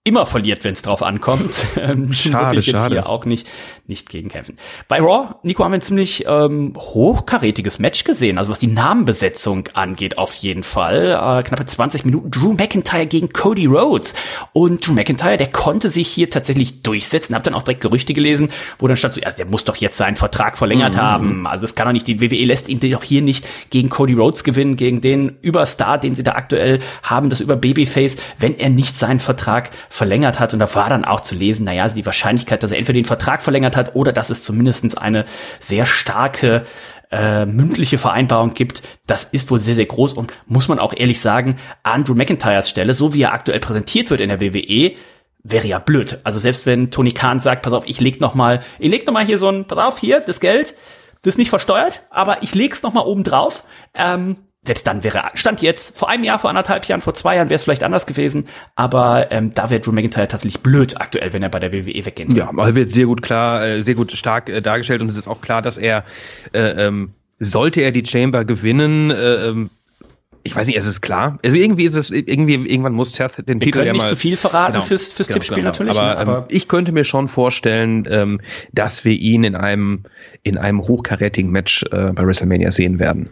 immer verliert, wenn es drauf ankommt. Ähm, schade, jetzt schade. Hier auch nicht, nicht gegen kämpfen. Bei Raw, Nico, haben wir ein ziemlich ähm, hochkarätiges Match gesehen, also was die Namenbesetzung angeht, auf jeden Fall. Äh, knappe 20 Minuten. Drew McIntyre gegen Cody Rhodes. Und Drew McIntyre, der konnte sich hier tatsächlich durchsetzen. Hab dann auch direkt Gerüchte gelesen, wo dann stand zuerst, der muss doch jetzt seinen Vertrag verlängert Mhm. haben. Also es kann doch nicht, die WWE lässt ihn doch hier nicht gegen Cody Rhodes gewinnen, gegen den Überstar, den sie da aktuell haben, das über Babyface, wenn er nicht seinen Vertrag verlängert hat. Und da war dann auch zu lesen, naja, die Wahrscheinlichkeit, dass er entweder den Vertrag verlängert hat oder dass es zumindest eine sehr starke äh, mündliche Vereinbarung gibt, das ist wohl sehr, sehr groß und muss man auch ehrlich sagen, an Drew McIntyres Stelle, so wie er aktuell präsentiert wird in der WWE, wäre ja blöd. Also selbst wenn Tony Khan sagt, pass auf, ich leg noch mal, ich leg noch mal hier so ein, pass auf, hier, das Geld, das ist nicht versteuert, aber ich leg's noch mal oben drauf. Ähm, selbst dann wäre Stand jetzt, vor einem Jahr, vor anderthalb Jahren, vor zwei Jahren wäre es vielleicht anders gewesen, aber ähm, da wäre Drew McIntyre tatsächlich blöd aktuell, wenn er bei der WWE weggehen würde. Ja, aber wird sehr gut klar, äh, sehr gut stark äh, dargestellt und es ist auch klar, dass er, äh, ähm, sollte er die Chamber gewinnen, äh, ähm, ich weiß nicht, es ist klar. Also irgendwie ist es, irgendwie, irgendwann muss Seth den Wir Titel können ja nicht zu viel verraten Genau, fürs, fürs genau, Tippspiel genau. natürlich, Aber, ne, aber ähm, ich könnte mir schon vorstellen, ähm, dass wir ihn in einem, in einem hochkarätigen Match äh, bei WrestleMania sehen werden.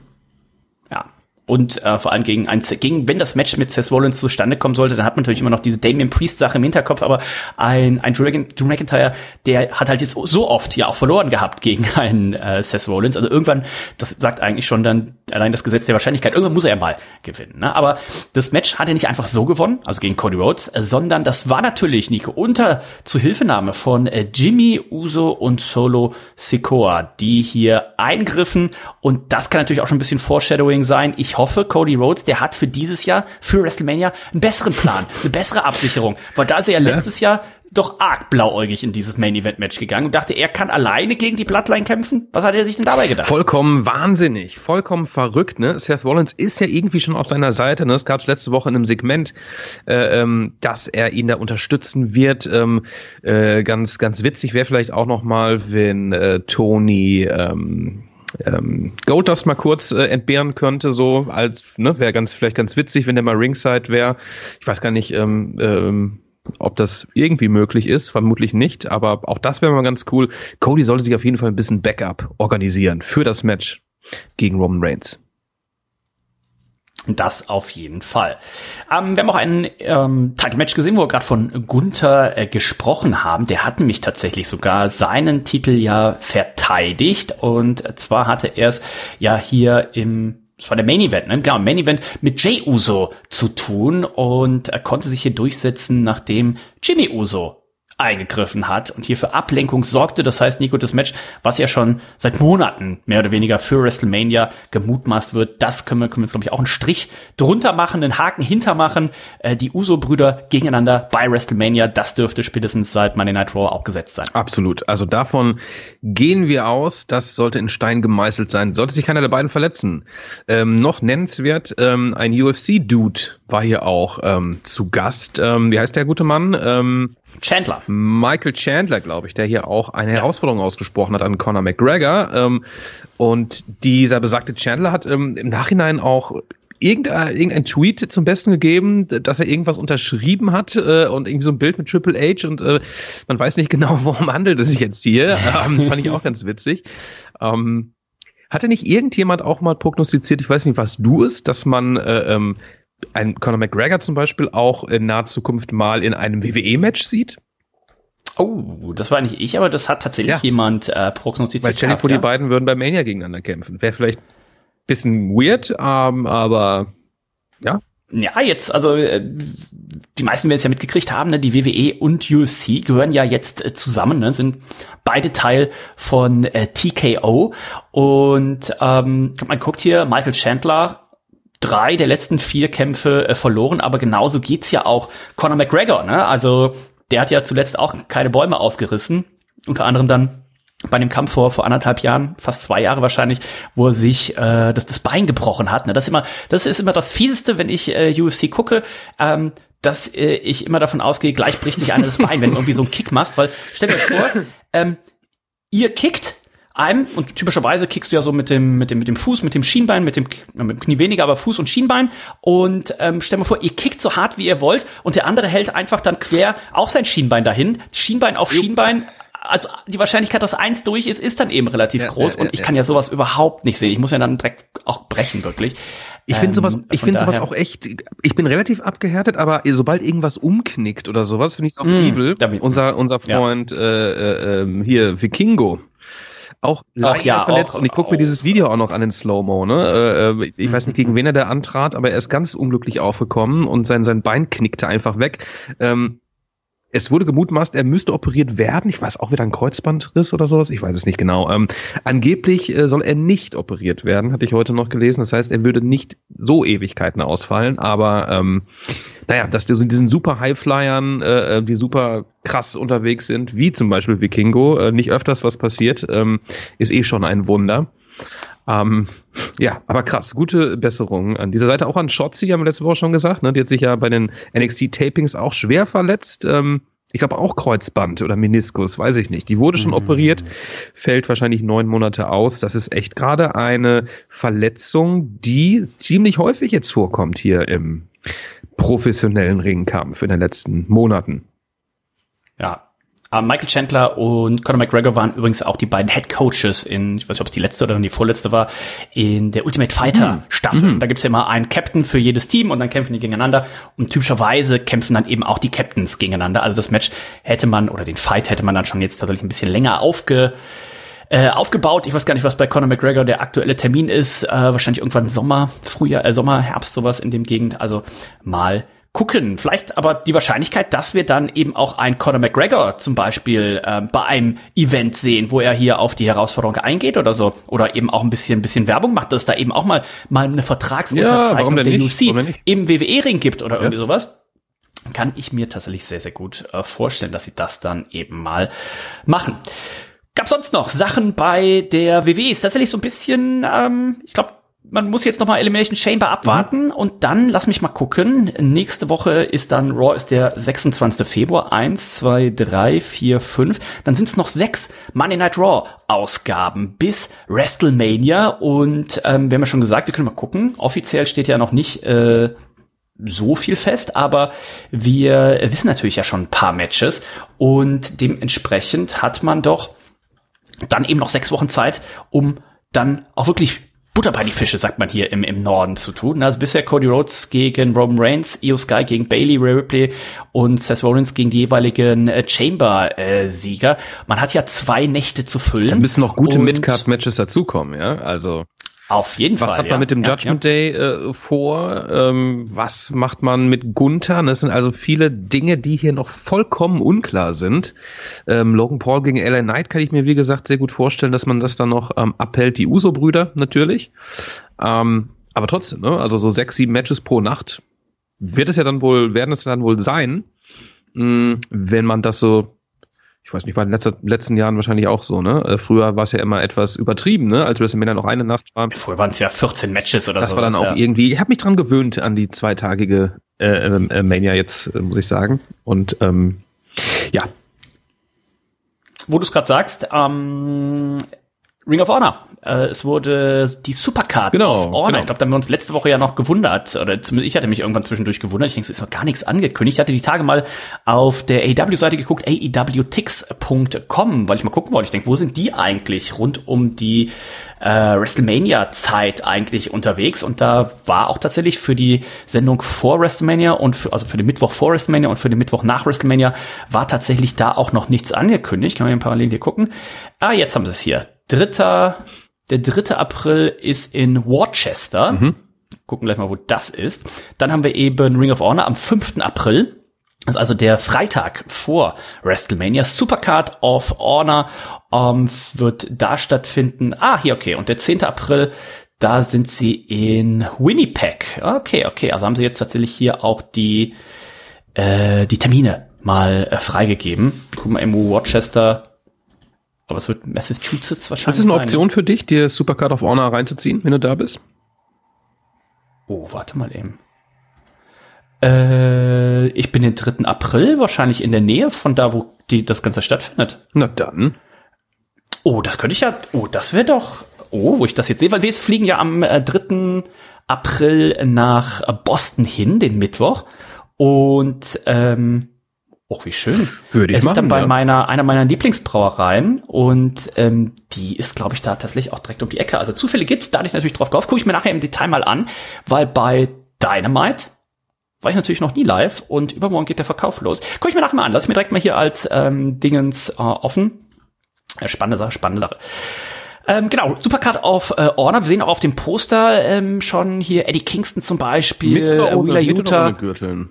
Und äh, vor allem gegen, ein, gegen, wenn das Match mit Seth Rollins zustande kommen sollte, dann hat man natürlich immer noch diese Damien Priest-Sache im Hinterkopf, aber ein, ein Drew, Drew McIntyre, der hat halt jetzt so oft ja auch verloren gehabt gegen einen äh, Seth Rollins. Also irgendwann, das sagt eigentlich schon dann allein das Gesetz der Wahrscheinlichkeit, irgendwann muss er ja mal gewinnen. Ne? Aber das Match hat er nicht einfach so gewonnen, also gegen Cody Rhodes, äh, sondern das war natürlich, Nico, unter Zuhilfenahme von äh, Jimmy Uso und Solo Sikoa, die hier eingriffen und das kann natürlich auch schon ein bisschen Foreshadowing sein. Ich hoffe, Cody Rhodes, der hat für dieses Jahr, für WrestleMania, einen besseren Plan, eine bessere Absicherung, weil da ist er ja letztes Jahr doch arg blauäugig in dieses Main-Event-Match gegangen und dachte, er kann alleine gegen die Bloodline kämpfen. Was hat er sich denn dabei gedacht? Vollkommen wahnsinnig, vollkommen verrückt, ne? Seth Rollins ist ja irgendwie schon auf seiner Seite, ne? Es gab letzte Woche in einem Segment, äh, ähm, dass er ihn da unterstützen wird. Ähm, äh, ganz, ganz witzig wäre vielleicht auch noch mal, wenn äh, Tony ähm, ähm, Goldust mal kurz äh, entbehren könnte, so als, ne, wäre ganz, vielleicht ganz witzig, wenn der mal Ringside wäre. Ich weiß gar nicht, ähm, ähm, ob das irgendwie möglich ist, vermutlich nicht, aber auch das wäre mal ganz cool. Cody sollte sich auf jeden Fall ein bisschen Backup organisieren für das Match gegen Roman Reigns. Das auf jeden Fall. Ähm, wir haben auch ein ähm, Title-Match gesehen, wo wir gerade von Gunther äh, gesprochen haben. Der hat nämlich tatsächlich sogar seinen Titel ja verteidigt. Und zwar hatte er es ja hier im das war der Main Event, ne? Genau, Main Event mit Jay Uso zu tun und er konnte sich hier durchsetzen, nachdem Jimmy Uso eingegriffen hat und hier für Ablenkung sorgte. Das heißt, Nico, das Match, was ja schon seit Monaten mehr oder weniger für WrestleMania gemutmaßt wird, das können wir, können wir jetzt, glaube ich, auch einen Strich drunter machen, einen Haken hintermachen. Äh, die Uso-Brüder gegeneinander bei WrestleMania, das dürfte spätestens seit Monday Night Raw auch gesetzt sein. Absolut. Also davon gehen wir aus. Das sollte in Stein gemeißelt sein. Sollte sich keiner der beiden verletzen. Ähm, noch nennenswert, ähm, ein UFC-Dude war hier auch ähm, zu Gast. Ähm, wie heißt der gute Mann? Chandler. Michael Chandler, glaube ich, der hier auch eine Herausforderung ausgesprochen hat an Conor McGregor. Ähm, und dieser besagte Chandler hat ähm, im Nachhinein auch irgendein, irgendein Tweet zum Besten gegeben, dass er irgendwas unterschrieben hat äh, und irgendwie so ein Bild mit Triple H und äh, man weiß nicht genau, worum handelt es sich jetzt hier. Ähm, fand ich auch ganz witzig. Ähm, hatte nicht irgendjemand auch mal prognostiziert, ich weiß nicht, was du ist, dass man äh, ähm, ein Conor McGregor zum Beispiel auch in naher Zukunft mal in einem WWE-Match sieht? Oh, das war nicht ich, aber das hat tatsächlich Ja. jemand äh, prognostiziert. Weil gehabt, vor, die ja. beiden würden bei Mania gegeneinander kämpfen. Wäre vielleicht ein bisschen weird, ähm, aber ja. Ja, jetzt, also äh, die meisten werden es ja mitgekriegt haben, ne? die WWE und UFC gehören ja jetzt äh, zusammen, ne? sind beide Teil von äh, TKO. Und ähm, man guckt hier, Michael Chandler, drei der letzten vier Kämpfe äh, verloren, aber genauso geht's ja auch Conor McGregor. Ne? Also der hat ja zuletzt auch keine Bäume ausgerissen, unter anderem dann bei dem Kampf vor, vor anderthalb Jahren, fast zwei Jahre wahrscheinlich, wo er sich äh, das, das Bein gebrochen hat. Ne? Das, ist immer, das ist immer das Fieseste, wenn ich äh, UFC gucke, ähm, dass äh, ich immer davon ausgehe, gleich bricht sich einer das Bein, wenn du irgendwie so einen Kick machst. Weil stell dir vor, ähm, ihr kickt, einem und typischerweise kickst du ja so mit dem mit dem mit dem Fuß, mit dem Schienbein, mit dem, mit dem Knie weniger, aber Fuß und Schienbein und ähm, stell mal vor, ihr kickt so hart wie ihr wollt und der andere hält einfach dann quer auf sein Schienbein dahin, Schienbein auf Schienbein. Also die Wahrscheinlichkeit, dass eins durch ist, ist dann eben relativ Ja, groß ja, ja, und ich kann ja sowas überhaupt nicht sehen. Ich muss ja dann direkt auch brechen wirklich. Ich finde sowas, Ähm, ich finde sowas auch echt, ich bin relativ abgehärtet, aber sobald irgendwas umknickt oder sowas, finde ich es auch Mm, evil. Unser, unser. Freund äh, äh, ähm, hier, Vikingo. Auch leicht ja, verletzt auch- und ich gucke mir dieses Video auch noch an in Slow-Mo, ne? Äh, äh, ich weiß nicht, gegen wen er da antrat, aber er ist ganz unglücklich aufgekommen und sein, sein Bein knickte einfach weg. Ähm, es wurde gemutmaßt, er müsste operiert werden. Ich weiß auch wieder ein Kreuzbandriss oder sowas. Ich weiß es nicht genau. Ähm, angeblich äh, soll er nicht operiert werden, hatte ich heute noch gelesen. Das heißt, er würde nicht so Ewigkeiten ausfallen. Aber ähm, naja, dass die so diesen super Highflyern, äh, äh, die super krass unterwegs sind, wie zum Beispiel Vikingo, äh, nicht öfters was passiert, ähm, ist eh schon ein Wunder. Ähm, ja, aber krass, gute Besserung an dieser Seite. Auch an Shotzi, haben wir letzte Woche schon gesagt, ne? Die hat sich ja bei den NXT-Tapings auch schwer verletzt. Ähm, ich glaube auch Kreuzband oder Meniskus, weiß ich nicht. Die wurde schon operiert, fällt wahrscheinlich neun Monate aus. Das ist echt gerade eine Verletzung, die ziemlich häufig jetzt vorkommt hier im professionellen Ringkampf in den letzten Monaten. Ja. Aber Michael Chandler und Conor McGregor waren übrigens auch die beiden Head Coaches in, ich weiß nicht, ob es die letzte oder die vorletzte war, in der Ultimate Fighter Staffel. Da gibt's ja immer einen Captain für jedes Team und dann kämpfen die gegeneinander. Und typischerweise kämpfen dann eben auch die Captains gegeneinander. Also das Match hätte man, oder den Fight hätte man dann schon jetzt tatsächlich ein bisschen länger aufge, äh, aufgebaut. Ich weiß gar nicht, was bei Conor McGregor der aktuelle Termin ist. Äh, wahrscheinlich irgendwann Sommer, Frühjahr, äh, Sommer, Herbst, sowas in dem Gegend. Also mal gucken. Vielleicht aber die Wahrscheinlichkeit, dass wir dann eben auch ein Conor McGregor zum Beispiel äh, bei einem Event sehen, wo er hier auf die Herausforderung eingeht oder so. Oder eben auch ein bisschen, ein bisschen Werbung macht, dass es da eben auch mal, mal eine Ja, Vertragsunterzeichnung denn der? UC im WWE-Ring gibt oder irgendwie sowas kann ich mir tatsächlich sehr, sehr gut äh, vorstellen, dass sie das dann eben mal machen. Gab sonst noch Sachen bei der WWE? Ist tatsächlich so ein bisschen, ähm, ich glaube, man muss jetzt noch mal Elimination Chamber abwarten und dann lass mich mal gucken. Nächste Woche ist dann Raw ist der 26. Februar. Eins, zwei, drei, vier, fünf. Dann sind es noch sechs Monday Night Raw Ausgaben bis WrestleMania und ähm, wir haben ja schon gesagt, wir können mal gucken. Offiziell steht ja noch nicht äh, so viel fest, aber wir wissen natürlich ja schon ein paar Matches und dementsprechend hat man doch dann eben noch sechs Wochen Zeit, um dann auch wirklich Butter bei die Fische, sagt man hier im, im Norden zu tun. Also bisher Cody Rhodes gegen Roman Reigns, Io Sky gegen Bailey, Rhea Ripley und Seth Rollins gegen die jeweiligen äh, Chamber-Sieger. Man hat ja zwei Nächte zu füllen. Da müssen noch gute Mid-Card-Matches dazukommen, ja. Also Auf jeden Was Fall. hat man ja. mit dem Ja, Judgment Day äh, vor? Ähm, was macht man mit Gunther? Das sind also viele Dinge, die hier noch vollkommen unklar sind. Ähm, Logan Paul gegen LA Knight kann ich mir, wie gesagt, sehr gut vorstellen, dass man das dann noch ähm, abhält. Die Uso-Brüder natürlich. Ähm, aber trotzdem, ne? also so sechs, sieben Matches pro Nacht wird es ja dann wohl, werden es dann wohl sein, mh, wenn man das so ich weiß nicht, war in den letzten Jahren wahrscheinlich auch so, ne? Äh, Früher war es ja immer etwas übertrieben, ne? Als WrestleMania noch eine Nacht war. Vorher waren es ja 14 Matches oder Das so. war dann auch ja. irgendwie, ich habe mich dran gewöhnt an die zweitagige äh, äh, Mania jetzt, äh, muss ich sagen. Und ähm, ja, Wo du es gerade sagst, ähm, Ring of Honor. Äh, es wurde die Supercard Genau, of Honor. genau. Ich glaube, da haben wir uns letzte Woche ja noch gewundert, oder zumindest ich hatte mich irgendwann zwischendurch gewundert. Ich denke, es ist noch gar nichts angekündigt. Ich hatte die Tage mal auf der AEW-Seite geguckt, aewtix.com, weil ich mal gucken wollte. Ich denke, wo sind die eigentlich rund um die äh, WrestleMania-Zeit eigentlich unterwegs? Und da war auch tatsächlich für die Sendung vor WrestleMania und für, also für den Mittwoch vor WrestleMania und für den Mittwoch nach WrestleMania war tatsächlich da auch noch nichts angekündigt. Kann man hier parallel hier gucken. Ah, jetzt haben sie es hier. Dritter, der 3. April ist in Worcester. Gucken gleich mal, wo das ist. Dann haben wir eben Ring of Honor am 5. April. Das ist also der Freitag vor WrestleMania. Supercard of Honor ähm, wird da stattfinden. Ah, hier, okay. Und der 10. April, da sind sie in Winnipeg. Okay, okay. Also haben sie jetzt tatsächlich hier auch die, äh, die Termine mal äh, freigegeben. Guck mal, im Worcester. Aber es wird Massachusetts wahrscheinlich das ist eine sein. Option für dich, dir Supercard of Honor reinzuziehen, wenn du da bist. Oh, warte mal eben. Äh, ich bin den 3. April wahrscheinlich in der Nähe von da, wo die, das Ganze stattfindet. Na dann. Oh, das könnte ich ja. Oh, das wäre doch. Oh, wo ich das jetzt sehe, weil wir fliegen ja am äh, 3. April nach Boston hin, den Mittwoch. Und ähm, Oh, wie schön. Würde ich es machen, dann bei ja. meiner, einer meiner Lieblingsbrauereien und ähm, die ist, glaube ich, da tatsächlich auch direkt um die Ecke. Also Zufälle gibt's, da hatte ich natürlich drauf gehofft. Gucke ich mir nachher im Detail mal an, weil bei Dynamite war ich natürlich noch nie live und übermorgen geht der Verkauf los. Gucke ich mir nachher mal an. Lass ich mir direkt mal hier als ähm, Dingens äh, offen. Äh, spannende Sache, spannende Sache. Ähm, genau, Supercard auf äh, Order. Wir sehen auch auf dem Poster ähm, schon hier Eddie Kingston zum Beispiel, Mit oder äh, ohne- Wheeler mit oder Utah. ohne Gürteln.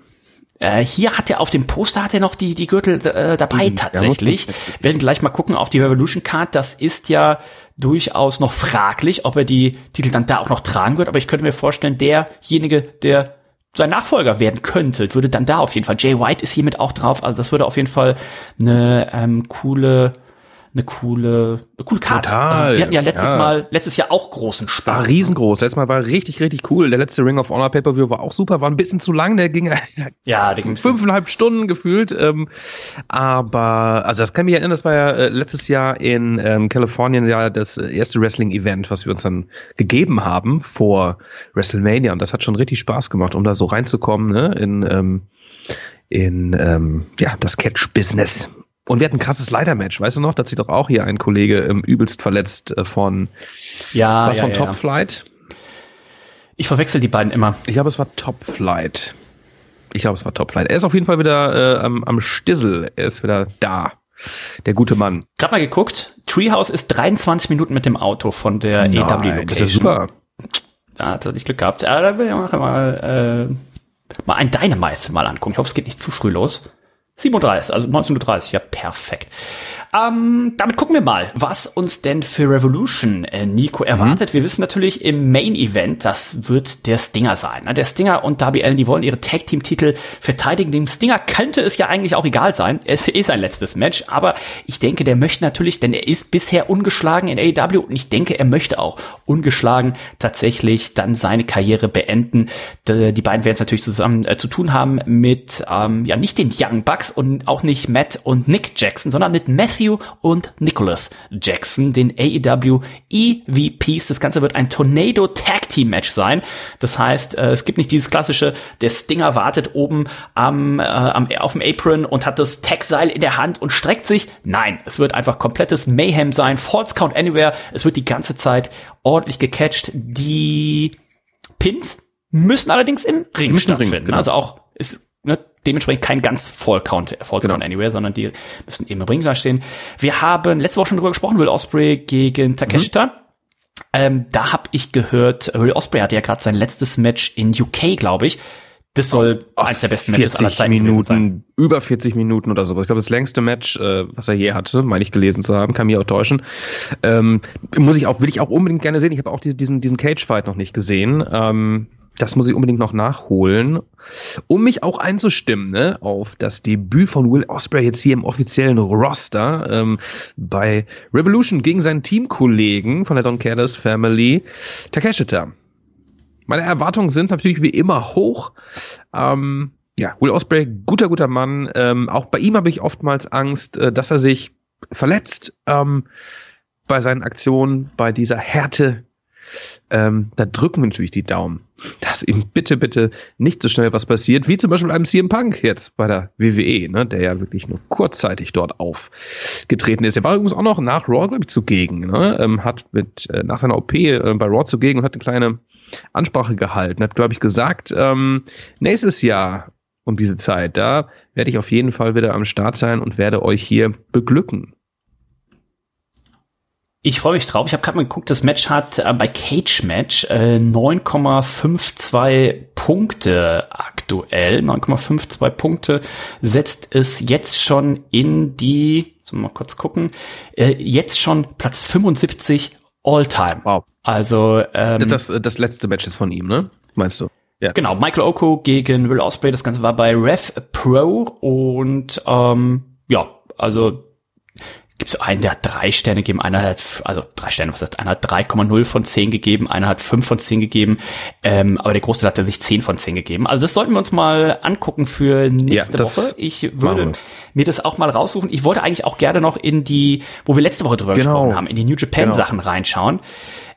Äh, hier hat er auf dem Poster hat er noch die die Gürtel äh, dabei Mhm, tatsächlich. werden gleich mal gucken auf die Revolution Card. Das ist ja durchaus noch fraglich, ob er die Titel dann da auch noch tragen wird. Aber ich könnte mir vorstellen, derjenige, der sein Nachfolger werden könnte, würde dann da auf jeden Fall. Jay White ist hiermit auch drauf. Also das würde auf jeden Fall eine ähm, coole eine coole, eine coole Karte. Total, Also wir hatten ja letztes ja. Mal, letztes Jahr auch großen Spaß. War riesengroß. Letztes Mal war richtig, richtig cool. Der letzte Ring of Honor Pay-Per-View war auch super, war ein bisschen zu lang. Der ging Ja, der ging fünfeinhalb Stunden gefühlt. Ähm, aber, also das kann mich erinnern, das war ja äh, letztes Jahr in ähm, Kalifornien ja das äh, erste Wrestling-Event, was wir uns dann gegeben haben vor WrestleMania. Und das hat schon richtig Spaß gemacht, um da so reinzukommen, ne, in, ähm, in ähm, ja, das Catch-Business. Und wir hatten ein krasses Leitermatch, weißt du noch? Da hat sich doch auch hier ein Kollege ähm, übelst verletzt äh, von ja, was ja, von ja, Top ja. Flight. Ich verwechsel die beiden immer. Ich glaube, es war Top Flight. Ich glaube, es war Top Flight. Er ist auf jeden Fall wieder äh, am, am Stissel. Er ist wieder da. Der gute Mann. Gerade mal geguckt, Treehouse ist 23 Minuten mit dem Auto von der EW Location. das ist super. Da hat er nicht Glück gehabt. Ja, da will ich mal, äh, mal ein Dynamite mal angucken. Ich hoffe, es geht nicht zu früh los. 37, also 19.30 ja, perfekt. Ähm, damit gucken wir mal, was uns denn für Revolution äh, Nico erwartet. Wir wissen natürlich im Main Event, das wird der Stinger sein. Ne? Der Stinger und Darby Allen, die wollen ihre Tag Team Titel verteidigen. Dem Stinger könnte es ja eigentlich auch egal sein. Es ist sein letztes Match, aber ich denke, der möchte natürlich, denn er ist bisher ungeschlagen in AEW und ich denke, er möchte auch ungeschlagen tatsächlich dann seine Karriere beenden. D- Die beiden werden es natürlich zusammen äh, zu tun haben mit ähm, ja nicht den Young Bucks und auch nicht Matt und Nick Jackson, sondern mit Matthew und Nicholas Jackson, den AEW EVPs. Das Ganze wird ein Tornado Tag Team Match sein. Das heißt, äh, es gibt nicht dieses klassische, der Stinger wartet oben am, äh, am auf dem Apron und hat das Tag-Seil in der Hand und streckt sich. Nein, es wird einfach komplettes Mayhem sein. False Count Anywhere. Es wird die ganze Zeit ordentlich gecatcht. Die Pins müssen allerdings im Ring Müssen im Ring, stattfinden. genau. Also auch ist ne, dementsprechend kein ganz Fall Count, False Genau. Count Anywhere, sondern die müssen im Ring da stehen. Wir haben letzte Woche schon drüber gesprochen, Will Osprey gegen Takeshita. Ähm, da habe ich gehört, Will Osprey hatte ja gerade sein letztes Match in UK, glaube ich. Das soll eins der besten Matches aller Zeiten gewesen sein. Minuten, über 40 Minuten oder sowas. Ich glaube, das längste Match, äh, was er je hatte, meine ich gelesen zu haben, kann mich auch täuschen. Ähm, muss ich auch, will ich auch unbedingt gerne sehen. Ich habe auch diesen, diesen, diesen Cage-Fight noch nicht gesehen. Ähm, das muss ich unbedingt noch nachholen, um mich auch einzustimmen ne, auf das Debüt von Will Osprey jetzt hier im offiziellen Roster ähm, bei Revolution gegen seinen Teamkollegen von der Don Callis Family, Takeshita. Meine Erwartungen sind natürlich wie immer hoch. Ähm, ja, Will Osprey, guter, guter Mann. Ähm, auch bei ihm habe ich oftmals Angst, äh, dass er sich verletzt ähm, bei seinen Aktionen, bei dieser Härte. Ähm, da drücken wir natürlich die Daumen, dass ihm bitte, bitte nicht so schnell was passiert, wie zum Beispiel einem CM Punk jetzt bei der WWE, ne, der ja wirklich nur kurzzeitig dort aufgetreten ist. Er war übrigens auch noch nach Raw, glaube ich, zugegen, ne, ähm, hat mit äh, nach seiner OP äh, bei Raw zugegen und hat eine kleine Ansprache gehalten, hat, glaube ich, gesagt, ähm, nächstes Jahr um diese Zeit, da werde ich auf jeden Fall wieder am Start sein und werde euch hier beglücken. Ich freue mich drauf. Ich habe gerade mal geguckt, das Match hat äh, bei Cage Match äh, 9,52 Punkte aktuell. 9,52 Punkte setzt es jetzt schon in die, so mal kurz gucken, äh, jetzt schon Platz 75 All-Time. Wow. Also ähm, Das, das letzte Match ist von ihm, ne? Meinst du? Ja. Genau, Michael Oko gegen Will Ospreay. Das Ganze war bei Rev Pro und ähm, ja, also gibt einen, der hat drei Sterne gegeben, einer hat, also drei Sterne, was heißt, einer hat 3,0 von 10 gegeben, einer hat 5 von 10 gegeben, ähm, aber der Großteil hat sich 10 von 10 gegeben. Also das sollten wir uns mal angucken für nächste Ja, Woche. Ich würde mir das auch mal raussuchen. Ich wollte eigentlich auch gerne noch in die, wo wir letzte Woche drüber Genau. gesprochen haben, in die New Japan Genau. Sachen reinschauen.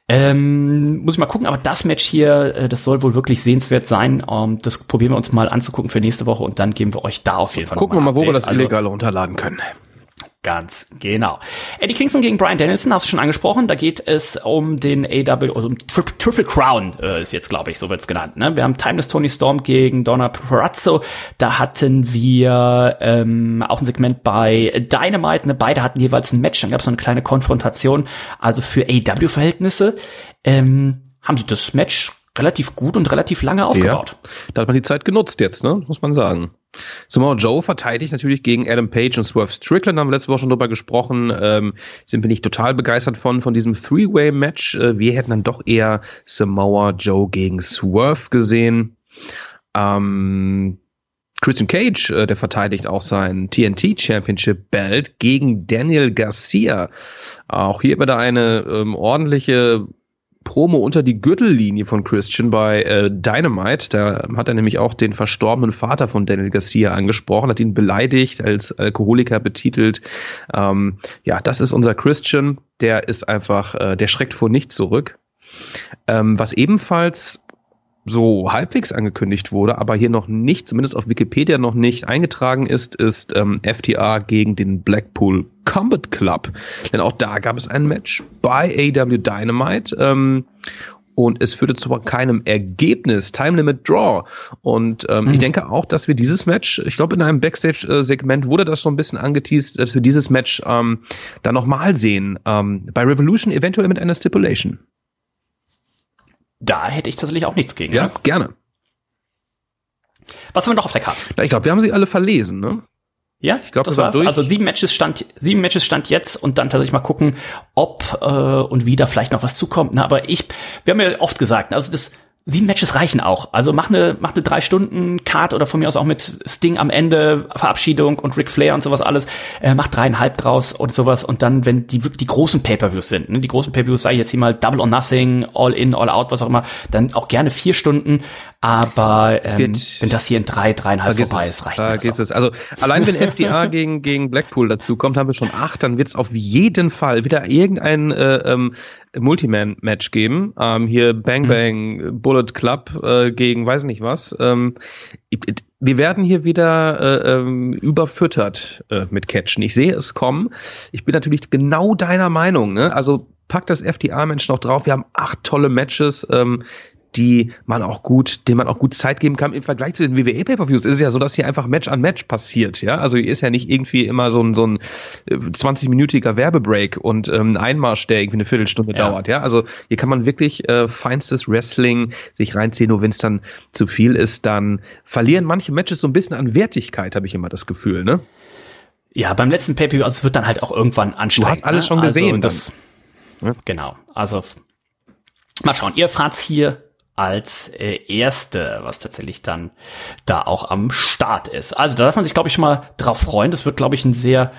Ähm, muss ich mal gucken, aber das Match hier, äh, das soll wohl wirklich sehenswert sein. Ähm, das probieren wir uns mal anzugucken für nächste Woche und dann geben wir euch da auf jeden Fall Gucken wir mal, wo wir das Update. Also, illegal runterladen können. Ganz genau. Eddie Kingston gegen Brian Danielson hast du schon angesprochen. Da geht es um den AW, also um Tri Triple Crown äh, ist jetzt, glaube ich, so wird's genannt. Ne? Wir haben Timeless Tony Storm gegen Donna Perazzo. Da hatten wir ähm, auch ein Segment bei Dynamite. Ne? Beide hatten jeweils ein Match. Dann gab es so eine kleine Konfrontation. Also für AW-Verhältnisse ähm, haben sie das Match relativ gut und relativ lange aufgebaut. Ja, da hat man die Zeit genutzt jetzt, ne? muss man sagen. Samoa Joe verteidigt natürlich gegen Adam Page und Swerve Strickland, haben wir letzte Woche schon drüber gesprochen. Ähm, sind wir nicht total begeistert von, von diesem Three-Way-Match. Äh, wir hätten dann doch eher Samoa Joe gegen Swerve gesehen. Ähm, Christian Cage, äh, der verteidigt auch sein TNT Championship Belt gegen Daniel Garcia. Auch hier wieder eine ähm, ordentliche Promo unter die Gürtellinie von Christian bei äh, Dynamite. Da hat er nämlich auch den verstorbenen Vater von Daniel Garcia angesprochen, hat ihn beleidigt, als Alkoholiker betitelt. Ähm, ja, das ist unser Christian. Der ist einfach, äh, der schreckt vor nichts zurück. Ähm, was ebenfalls so halbwegs angekündigt wurde, aber hier noch nicht, zumindest auf Wikipedia noch nicht eingetragen ist, ist ähm, FTA gegen den Blackpool Combat Club. Denn auch da gab es ein Match bei AW Dynamite. Ähm, und es führte zu keinem Ergebnis, Time Limit Draw. Und ähm, ich denke auch, dass wir dieses Match, ich glaube in einem Backstage-Segment wurde das so ein bisschen angeteased, dass wir dieses Match ähm, dann nochmal sehen. Ähm, bei Revolution eventuell mit einer Stipulation. Da hätte ich tatsächlich auch nichts gegen. Ja, Ne? gerne. Was haben wir noch auf der Karte? Ja, ich glaube, wir haben sie alle verlesen, ne? Ja, Ich glaub, das war's. durch. Also sieben Matches stand, sieben Matches stand jetzt und dann tatsächlich mal gucken, ob äh, und wie da vielleicht noch was zukommt. Na, aber ich, wir haben ja oft gesagt, also das sieben Matches reichen auch. Also mach eine, mach eine drei Stunden Card oder von mir aus auch mit Sting am Ende Verabschiedung und Ric Flair und sowas alles. Äh, mach dreieinhalb draus und sowas und dann, wenn die wirklich die großen Pay-per-Views sind, ne, die großen Pay-per-Views sage ich jetzt hier mal Double or Nothing, All In, All Out, was auch immer, dann auch gerne vier Stunden. Aber ähm, geht- wenn das hier in drei, dreieinhalb vorbei es. ist, reicht Vergiss auch. es. Also allein wenn FDA gegen, gegen Blackpool dazu kommt, haben wir schon acht, dann wird es auf jeden Fall wieder irgendein äh, ähm, Multiman-Match geben. Ähm, hier Bang Bang, Bullet Club äh, gegen weiß nicht was. Ähm, wir werden hier wieder äh, ähm, überfüttert äh, mit Catchen. Ich sehe es kommen. Ich bin natürlich genau deiner Meinung. Ne? Also pack das FDA-Match noch drauf. Wir haben acht tolle Matches. Ähm, die man auch gut, denen man auch gut Zeit geben kann. Im Vergleich zu den WWE Pay-Per-Views ist es ja so, dass hier einfach Match an Match passiert, ja. Also hier ist ja nicht irgendwie immer so ein, so ein äh, 20-minütiger Werbebreak und ähm, ein Einmarsch, der irgendwie eine Viertelstunde Ja. dauert, ja. Also hier kann man wirklich äh, feinstes Wrestling sich reinziehen, nur wenn es dann zu viel ist, dann verlieren manche Matches so ein bisschen an Wertigkeit, habe ich immer das Gefühl, ne? Ja, beim letzten Pay-Per-View, also es wird dann halt auch irgendwann anstrengend. hast alles ne? schon gesehen Also, das, Genau. Also mal schauen. Ihr fahrt's hier als äh, erste, was tatsächlich dann da auch am Start ist. Also da darf man sich, glaube ich, schon mal drauf freuen. Das wird, glaube ich, ein sehr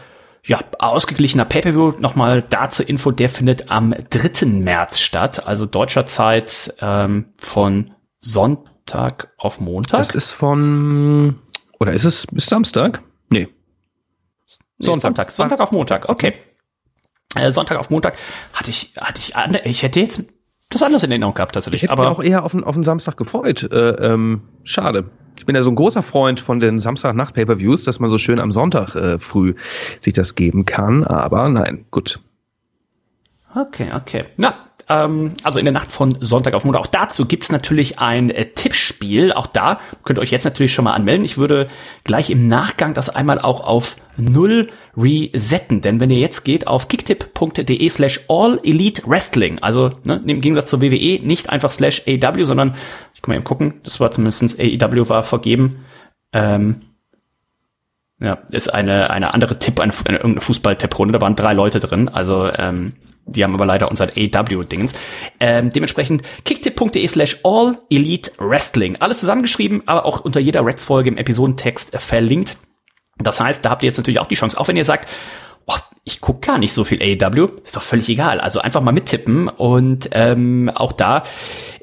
ja, ausgeglichener Pay-Per-View. Nochmal dazu Info, der findet am 3. März statt, also deutscher Zeit ähm, von Sonntag auf Montag. Das ist von oder ist es bis Samstag? Nee. Nee, Sonntag. Sonntag. Sonntag auf Montag, okay. Äh, Sonntag auf Montag hatte ich, hatte ich, ich hätte jetzt das anders in Erinnerung gehabt tatsächlich. Ich hätte aber mich auch eher auf den, auf den Samstag gefreut. Äh, ähm, schade. Ich bin ja so ein großer Freund von den Samstagnacht-Pay-Per-Views, dass man so schön am Sonntag äh, früh sich das geben kann. Aber nein, gut. Okay, okay. Na, ähm, also in der Nacht von Sonntag auf Montag. Auch dazu gibt's natürlich ein äh, Tippspiel. Auch da könnt ihr euch jetzt natürlich schon mal anmelden. Ich würde gleich im Nachgang das einmal auch auf null resetten. Denn wenn ihr jetzt geht auf kicktipp.de slash all elite wrestling, also ne, im Gegensatz zur WWE nicht einfach slash AW, sondern ich kann mal eben gucken, das war zumindest AEW war vergeben. Ähm, ja, ist eine, eine andere Tipp, eine, eine irgendeine Fußball-Tipprunde. Da waren drei Leute drin. Also, ähm, die haben aber leider unser AW-Dingens. Ähm, dementsprechend kicktipp.de slash all elite wrestling. Alles zusammengeschrieben, aber auch unter jeder Reds-Folge im Episodentext verlinkt. Das heißt, da habt ihr jetzt natürlich auch die Chance, auch wenn ihr sagt, oh, ich gucke gar nicht so viel AEW, ist doch völlig egal. Also einfach mal mittippen und ähm, auch da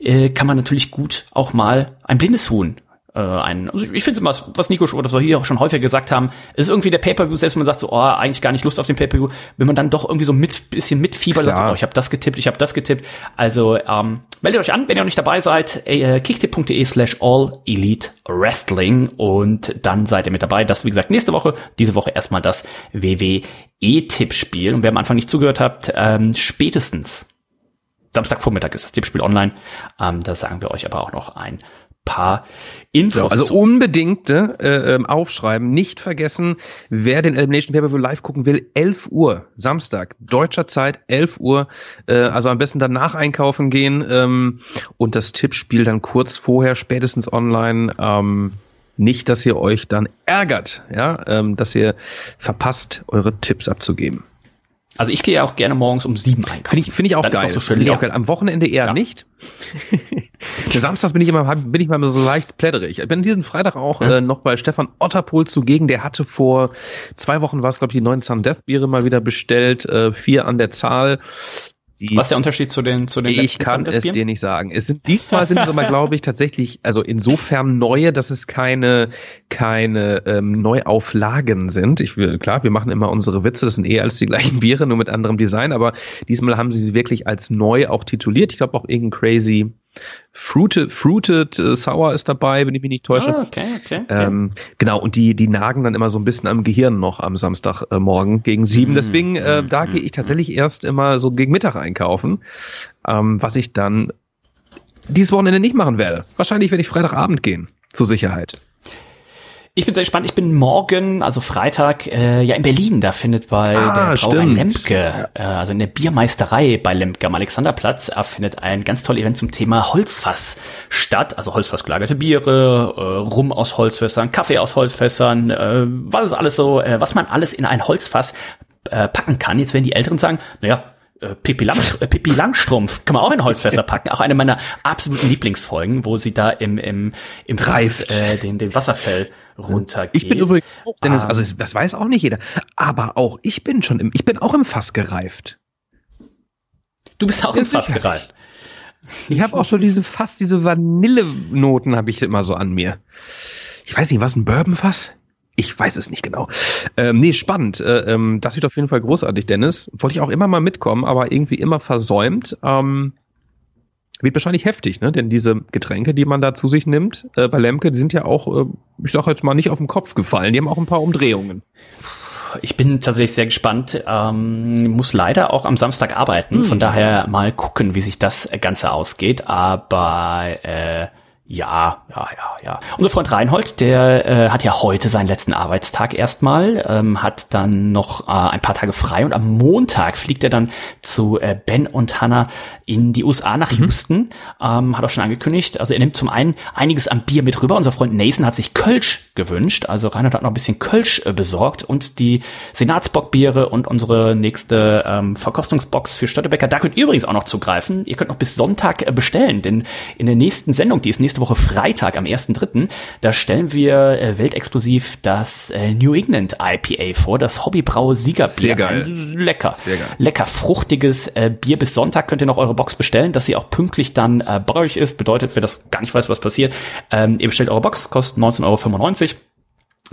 äh, kann man natürlich gut auch mal ein blindes Huhn äh, ein. Also ich finde immer, was Nico oder was wir hier auch schon häufiger gesagt haben, ist irgendwie der Pay-per-View, selbst wenn man sagt so, oh, eigentlich gar nicht Lust auf den Pay-per-View, wenn man dann doch irgendwie so mit bisschen mitfiebert, sagt, so, oh, ich habe das getippt, ich habe das getippt. Also ähm, meldet euch an, wenn ihr noch nicht dabei seid, äh, kicktip.de slash all elite wrestling und dann seid ihr mit dabei. Das wie gesagt nächste Woche, diese Woche erstmal das WWE-Tippspiel und wer am Anfang nicht zugehört habt, ähm, spätestens Samstagvormittag ist das Tippspiel online. Ähm, da sagen wir euch aber auch noch ein paar Infos. So, also unbedingt äh, äh, aufschreiben, nicht vergessen, wer den Elimination Pay-Per-View live gucken will, 11 Uhr, Samstag, deutscher Zeit, 11 Uhr, äh, also am besten danach einkaufen gehen ähm, und das Tippspiel dann kurz vorher, spätestens online, ähm, nicht, dass ihr euch dann ärgert, ja, ähm, dass ihr verpasst, eure Tipps abzugeben. Also ich gehe ja auch gerne morgens um sieben einkaufen. Finde ich, finde ich auch geil. Ist auch so schön Finde ich auch geil. Am Wochenende eher Ja. nicht. Samstags bin ich immer, bin ich mal so leicht plätterig. Ich bin diesen Freitag auch Ja. äh, noch bei Stefan Otterpohl zugegen. Der hatte vor zwei Wochen war es, glaube ich, die neuen Sun Death Biere mal wieder bestellt. Äh, vier an der Zahl. Die Was ist der Unterschied zu den zu den ich kann es dir nicht sagen. Es sind diesmal sind es aber glaube ich tatsächlich also insofern neue, dass es keine keine ähm, Neuauflagen sind. Ich will klar, wir machen immer unsere Witze, das sind eh alles die gleichen Biere, nur mit anderem Design, aber diesmal haben sie sie wirklich als neu auch tituliert. Ich glaube auch irgendein crazy fruited fruited äh, sour ist dabei, wenn ich mich nicht täusche. Ah, okay, okay. Ähm, genau, und die, die nagen dann immer so ein bisschen am Gehirn noch am Samstagmorgen äh, morgen gegen sieben. Mm, Deswegen, äh, mm, da mm, gehe ich tatsächlich erst immer so gegen Mittag einkaufen, ähm, was ich dann dieses Wochenende nicht machen werde. Wahrscheinlich werde ich Freitagabend gehen, zur Sicherheit. Ich bin sehr gespannt. Ich bin morgen, also Freitag, äh, ja in Berlin. Da findet bei Ah, der Brauerei. Lemke, äh, also in der Biermeisterei bei Lemke am Alexanderplatz, äh, findet ein ganz tolles Event zum Thema Holzfass statt. Also Holzfass gelagerte Biere, äh, Rum aus Holzfässern, Kaffee aus Holzfässern, äh, was ist alles so, äh, was man alles in ein Holzfass äh, packen kann. Jetzt werden die Älteren sagen, naja, äh, Pippi, Lang, äh, Pippi Langstrumpf kann man auch in Holzfässer packen. Auch eine meiner absoluten Lieblingsfolgen, wo sie da im, im, im Reift. äh, den, den Wasserfell runtergeht. Ich bin übrigens auch, Dennis, Ähm. also das weiß auch nicht jeder, aber auch ich bin schon im, ich bin auch im Fass gereift. Du bist auch im Fass sicher. gereift. Ich habe auch schon diese Fass, diese Vanillenoten habe ich immer so an mir. Ich weiß nicht, was ein Bourbonfass? Ich weiß es nicht genau. Ähm, nee, spannend. Äh, ähm, das wird auf jeden Fall großartig, Dennis. Wollte ich auch immer mal mitkommen, aber irgendwie immer versäumt. Ähm, wird wahrscheinlich heftig, ne? Denn diese Getränke, die man da zu sich nimmt, äh, bei Lemke, die sind ja auch, äh, ich sag jetzt mal, nicht auf den Kopf gefallen. Die haben auch ein paar Umdrehungen. Ich bin tatsächlich sehr gespannt. Ähm, muss leider auch am Samstag arbeiten. Von daher mal gucken, wie sich das Ganze ausgeht. Aber äh, ja, ja, ja, ja. Unser Freund Reinhold, der äh, hat ja heute seinen letzten Arbeitstag erstmal, ähm, hat dann noch äh, ein paar Tage frei und am Montag fliegt er dann zu äh, Ben und Hannah in die USA nach Houston. Ähm, hat auch schon angekündigt. Also er nimmt zum einen einiges an Bier mit rüber. Unser Freund Nathan hat sich Kölsch gewünscht. Also Reinhold hat noch ein bisschen Kölsch äh, besorgt und die Senatsbockbiere und unsere nächste ähm, Verkostungsbox für Störtebecker. Da könnt ihr übrigens auch noch zugreifen. Ihr könnt noch bis Sonntag äh, bestellen, denn in der nächsten Sendung, die ist nächste Woche Freitag am 1.3., da stellen wir äh, weltexklusiv das äh, New England IPA vor, das Hobbybrau Siegerbier. Sehr geil. Lecker. Sehr geil. Lecker fruchtiges äh, Bier. Bis Sonntag könnt ihr noch eure Box bestellen, dass sie auch pünktlich dann äh, bei euch ist. Bedeutet, wer das gar nicht weiß, was passiert, ähm, ihr bestellt eure Box, kostet 19,95 Euro.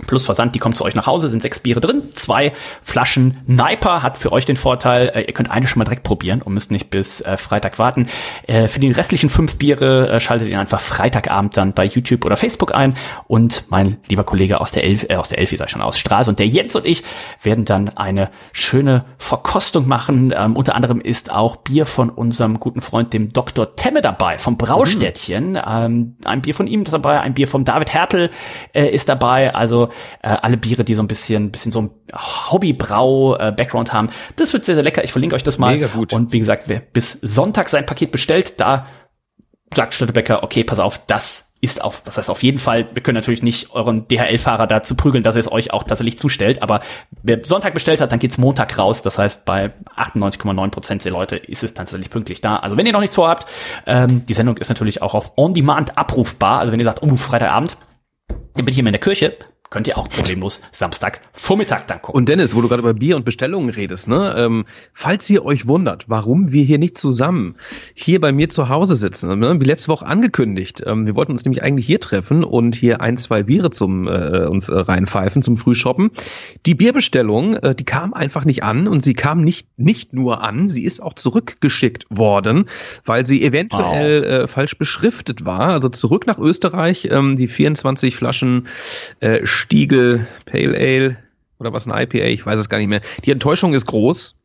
Plus Versand, die kommt zu euch nach Hause, sind sechs Biere drin, zwei Flaschen Niper hat für euch den Vorteil, äh, ihr könnt eine schon mal direkt probieren und müsst nicht bis äh, Freitag warten. Äh, für die restlichen fünf Biere äh, schaltet ihr einfach Freitagabend dann bei YouTube oder Facebook ein und mein lieber Kollege aus der Elf, äh, aus der Elfi, sag ich schon, aus Straße und der Jens und ich werden dann eine schöne Verkostung machen. Ähm, unter anderem ist auch Bier von unserem guten Freund, dem Dr. Temme dabei, vom Braustädtchen. Ähm, ein Bier von ihm ist dabei, ein Bier vom David Hertel äh, ist dabei, also äh, alle Biere, die so ein bisschen, bisschen so ein Hobbybrau-Background haben. Das wird sehr, sehr lecker. Ich verlinke euch das mal. Mega gut. Und wie gesagt, wer bis Sonntag sein Paket bestellt, da sagt Störtebecker, okay, pass auf, das ist auf, was heißt auf jeden Fall, wir können natürlich nicht euren DHL-Fahrer dazu prügeln, dass er es euch auch tatsächlich zustellt, aber wer Sonntag bestellt hat, dann geht's Montag raus, das heißt, bei 98,9 Prozent der Leute ist es tatsächlich pünktlich da. Also wenn ihr noch nichts vorhabt, ähm, die Sendung ist natürlich auch auf On-Demand abrufbar, also wenn ihr sagt, oh, Freitagabend, dann bin ich immer in der Kirche, könnt ihr auch problemlos Samstag Vormittag dann gucken. Und Dennis, wo du gerade über Bier und Bestellungen redest, ne? Ähm, falls ihr euch wundert, warum wir hier nicht zusammen hier bei mir zu Hause sitzen, ne? wie letzte Woche angekündigt, ähm, wir wollten uns nämlich eigentlich hier treffen und hier ein, zwei Biere zum äh, uns äh, reinpfeifen zum Frühshoppen. Die Bierbestellung, äh, die kam einfach nicht an und sie kam nicht nicht nur an, sie ist auch zurückgeschickt worden, weil sie eventuell wow. äh, falsch beschriftet war. Also zurück nach Österreich, ähm, die 24 Flaschen äh, Stiegel Pale Ale oder was ein IPA, ich weiß es gar nicht mehr. Die Enttäuschung ist groß.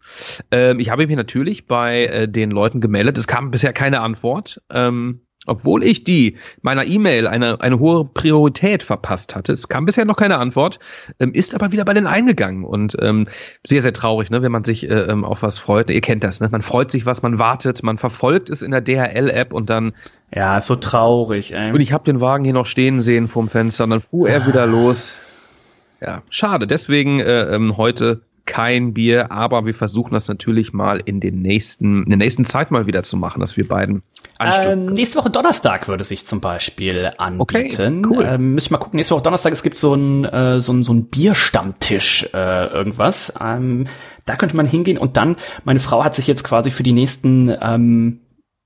Ähm, ich habe mich natürlich bei äh, den Leuten gemeldet. Es kam bisher keine Antwort. Ähm, obwohl ich die meiner E-Mail eine, eine hohe Priorität verpasst hatte. Es kam bisher noch keine Antwort, ähm, ist aber wieder bei den eingegangen und ähm, sehr, sehr traurig, ne, wenn man sich äh, ähm, auf was freut. Ihr kennt das, ne? Man freut sich, was man wartet, man verfolgt es in der DHL-App und dann. Ja, so traurig, ey. Und ich habe den Wagen hier noch stehen sehen vorm Fenster und dann fuhr er wieder los ja, schade. Deswegen äh, ähm, heute kein Bier, aber wir versuchen das natürlich mal in den nächsten, in der nächsten Zeit mal wieder zu machen, dass wir beiden anstoßen. Ähm, nächste Woche Donnerstag würde sich zum Beispiel anbieten. Okay, cool. Ähm, müssen wir mal gucken. Nächste Woche Donnerstag, es gibt so ein, äh, so ein, so ein Bierstammtisch, äh, irgendwas. Ähm, da könnte man hingehen und dann, meine Frau hat sich jetzt quasi für die nächsten ähm,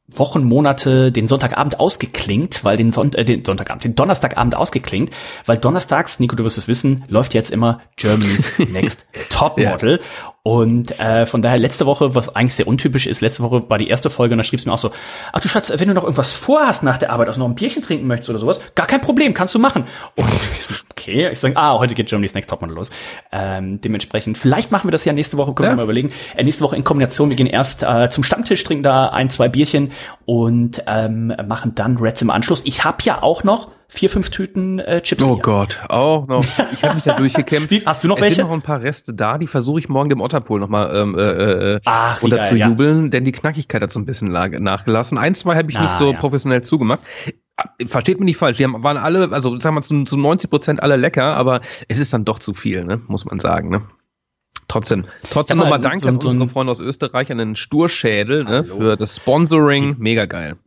Wochen, Monate den Sonntagabend ausgeklingt, weil den, Son äh, den Sonntagabend, den Donnerstagabend ausgeklingt, weil donnerstags, Nico, du wirst es wissen, läuft jetzt immer Germany's Next Topmodel. ja. Und äh, von daher letzte Woche, was eigentlich sehr untypisch ist, letzte Woche war die erste Folge und da schriebst du mir auch so, ach du Schatz, wenn du noch irgendwas vorhast nach der Arbeit, also noch ein Bierchen trinken möchtest oder sowas, gar kein Problem, kannst du machen. Und okay, ich sage, ah, heute geht Germany's Next Topmodel los. Ähm, dementsprechend, vielleicht machen wir das ja nächste Woche, können ja. wir mal überlegen. Äh, nächste Woche in Kombination, wir gehen erst äh, zum Stammtisch, trinken da ein, zwei Bierchen und ähm, machen dann Reds im Anschluss. Ich habe ja auch noch vier, fünf Tüten äh, Chips. Oh hier. Gott, auch noch. Ich habe mich da durchgekämpft. Wie, hast du noch es welche? sind noch ein paar Reste da, die versuche ich morgen dem Otterpool nochmal ähm, äh, äh, Ach, runter zu jubeln, ja. denn die Knackigkeit hat so ein bisschen nachgelassen. Ein, zwei habe ich ah, nicht so ja. professionell zugemacht. Versteht mich nicht falsch, die haben, waren alle, also sagen wir zu, zu 90 Prozent alle lecker, aber es ist dann doch zu viel, ne? muss man sagen. Ne? Trotzdem, trotzdem nochmal Dank so, an unsere so Freunde aus Österreich, an den Sturschädel ne, für das Sponsoring. Mega geil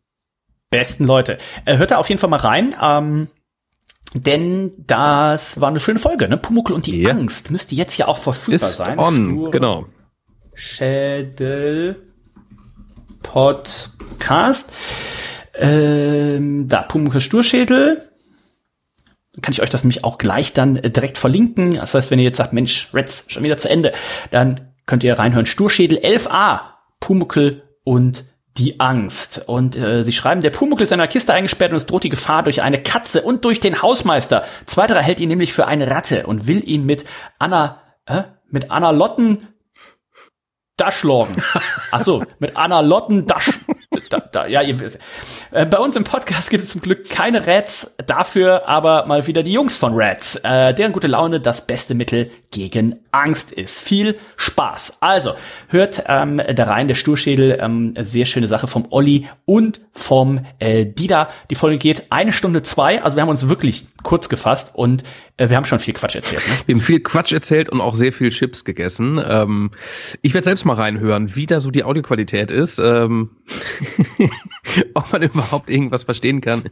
besten Leute. Äh, hört da auf jeden Fall mal rein. Ähm, denn das war eine schöne Folge, ne? Pumuckl und die yeah. Angst müsste jetzt ja auch verfügbar Ist sein. On, Stur genau. Schädel Podcast. Ähm, da, Pumuckl Sturschädel. Kann ich euch das nämlich auch gleich dann äh, direkt verlinken. Das heißt, wenn ihr jetzt sagt, Mensch, Reds, schon wieder zu Ende, dann könnt ihr reinhören. Sturschädel 11a, Pumuckl und die Angst. Und äh, sie schreiben, der Pumuckl ist in einer Kiste eingesperrt und es droht die Gefahr durch eine Katze und durch den Hausmeister. Zweiterer hält ihn nämlich für eine Ratte und will ihn mit Anna, äh, mit Anna Lotten Daschlorgen. Ach so, mit Anna Lotten Dasch, da, da, ja, ihr wisst. Äh, bei uns im Podcast gibt es zum Glück keine Rats, dafür aber mal wieder die Jungs von Rats, äh, deren gute Laune das beste Mittel gegen Angst ist. Viel Spaß. Also, hört ähm, da rein, der Sturschädel, ähm, sehr schöne Sache vom Olli und vom äh, Dida. Die Folge geht eine Stunde zwei, also wir haben uns wirklich kurz gefasst und wir haben schon viel Quatsch erzählt. Ne? Wir haben viel Quatsch erzählt und auch sehr viel Chips gegessen. Ähm, ich werde selbst mal reinhören, wie da so die Audioqualität ist. Ähm, ob man überhaupt irgendwas verstehen kann.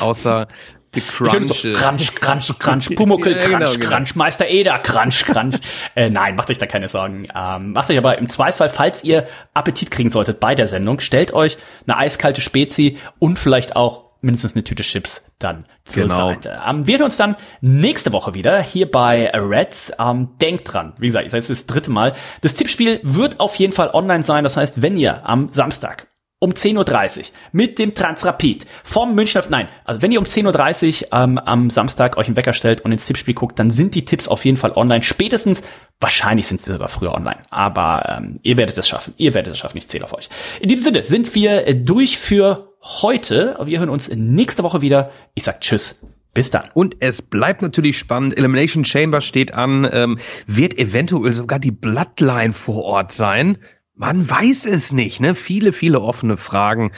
Außer Crunch. So, crunch, crunch, crunch, Pumuckel, crunch, ja, genau, genau. crunch, Meister Eder, crunch, crunch. äh, nein, macht euch da keine Sorgen. Ähm, macht euch aber im Zweifelsfall, falls ihr Appetit kriegen solltet bei der Sendung, stellt euch eine eiskalte Spezi und vielleicht auch mindestens eine Tüte Chips dann zur genau. Seite. Ähm, wir hören uns dann nächste Woche wieder hier bei Reds. Ähm, denkt dran, wie gesagt, ich sage es das dritte Mal. Das Tippspiel wird auf jeden Fall online sein. Das heißt, wenn ihr am Samstag um 10.30 Uhr mit dem Transrapid vom Münchner, nein, also wenn ihr um 10.30 Uhr ähm, am Samstag euch einen Wecker stellt und ins Tippspiel guckt, dann sind die Tipps auf jeden Fall online. Spätestens, wahrscheinlich sind sie sogar früher online, aber ähm, ihr werdet es schaffen, ihr werdet es schaffen, ich zähle auf euch. In diesem Sinne sind wir äh, durch für heute. Wir hören uns nächste Woche wieder. Ich sag Tschüss. Bis dann. Und es bleibt natürlich spannend. Elimination Chamber steht an. Ähm, wird eventuell sogar die Bloodline vor Ort sein? Man weiß es nicht, ne? Viele, viele offene Fragen.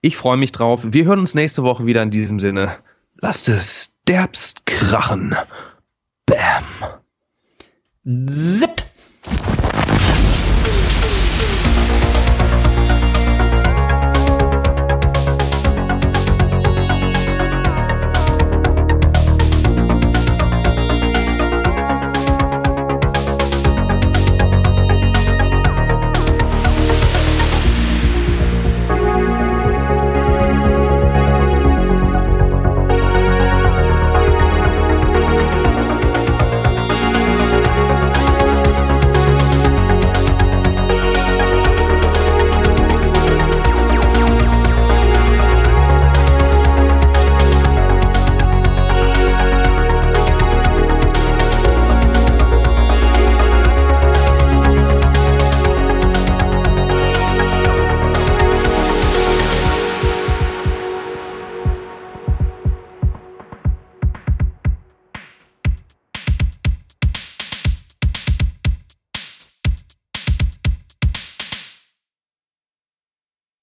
Ich freue mich drauf. Wir hören uns nächste Woche wieder in diesem Sinne. Lasst es derbst krachen. Bam. Zip.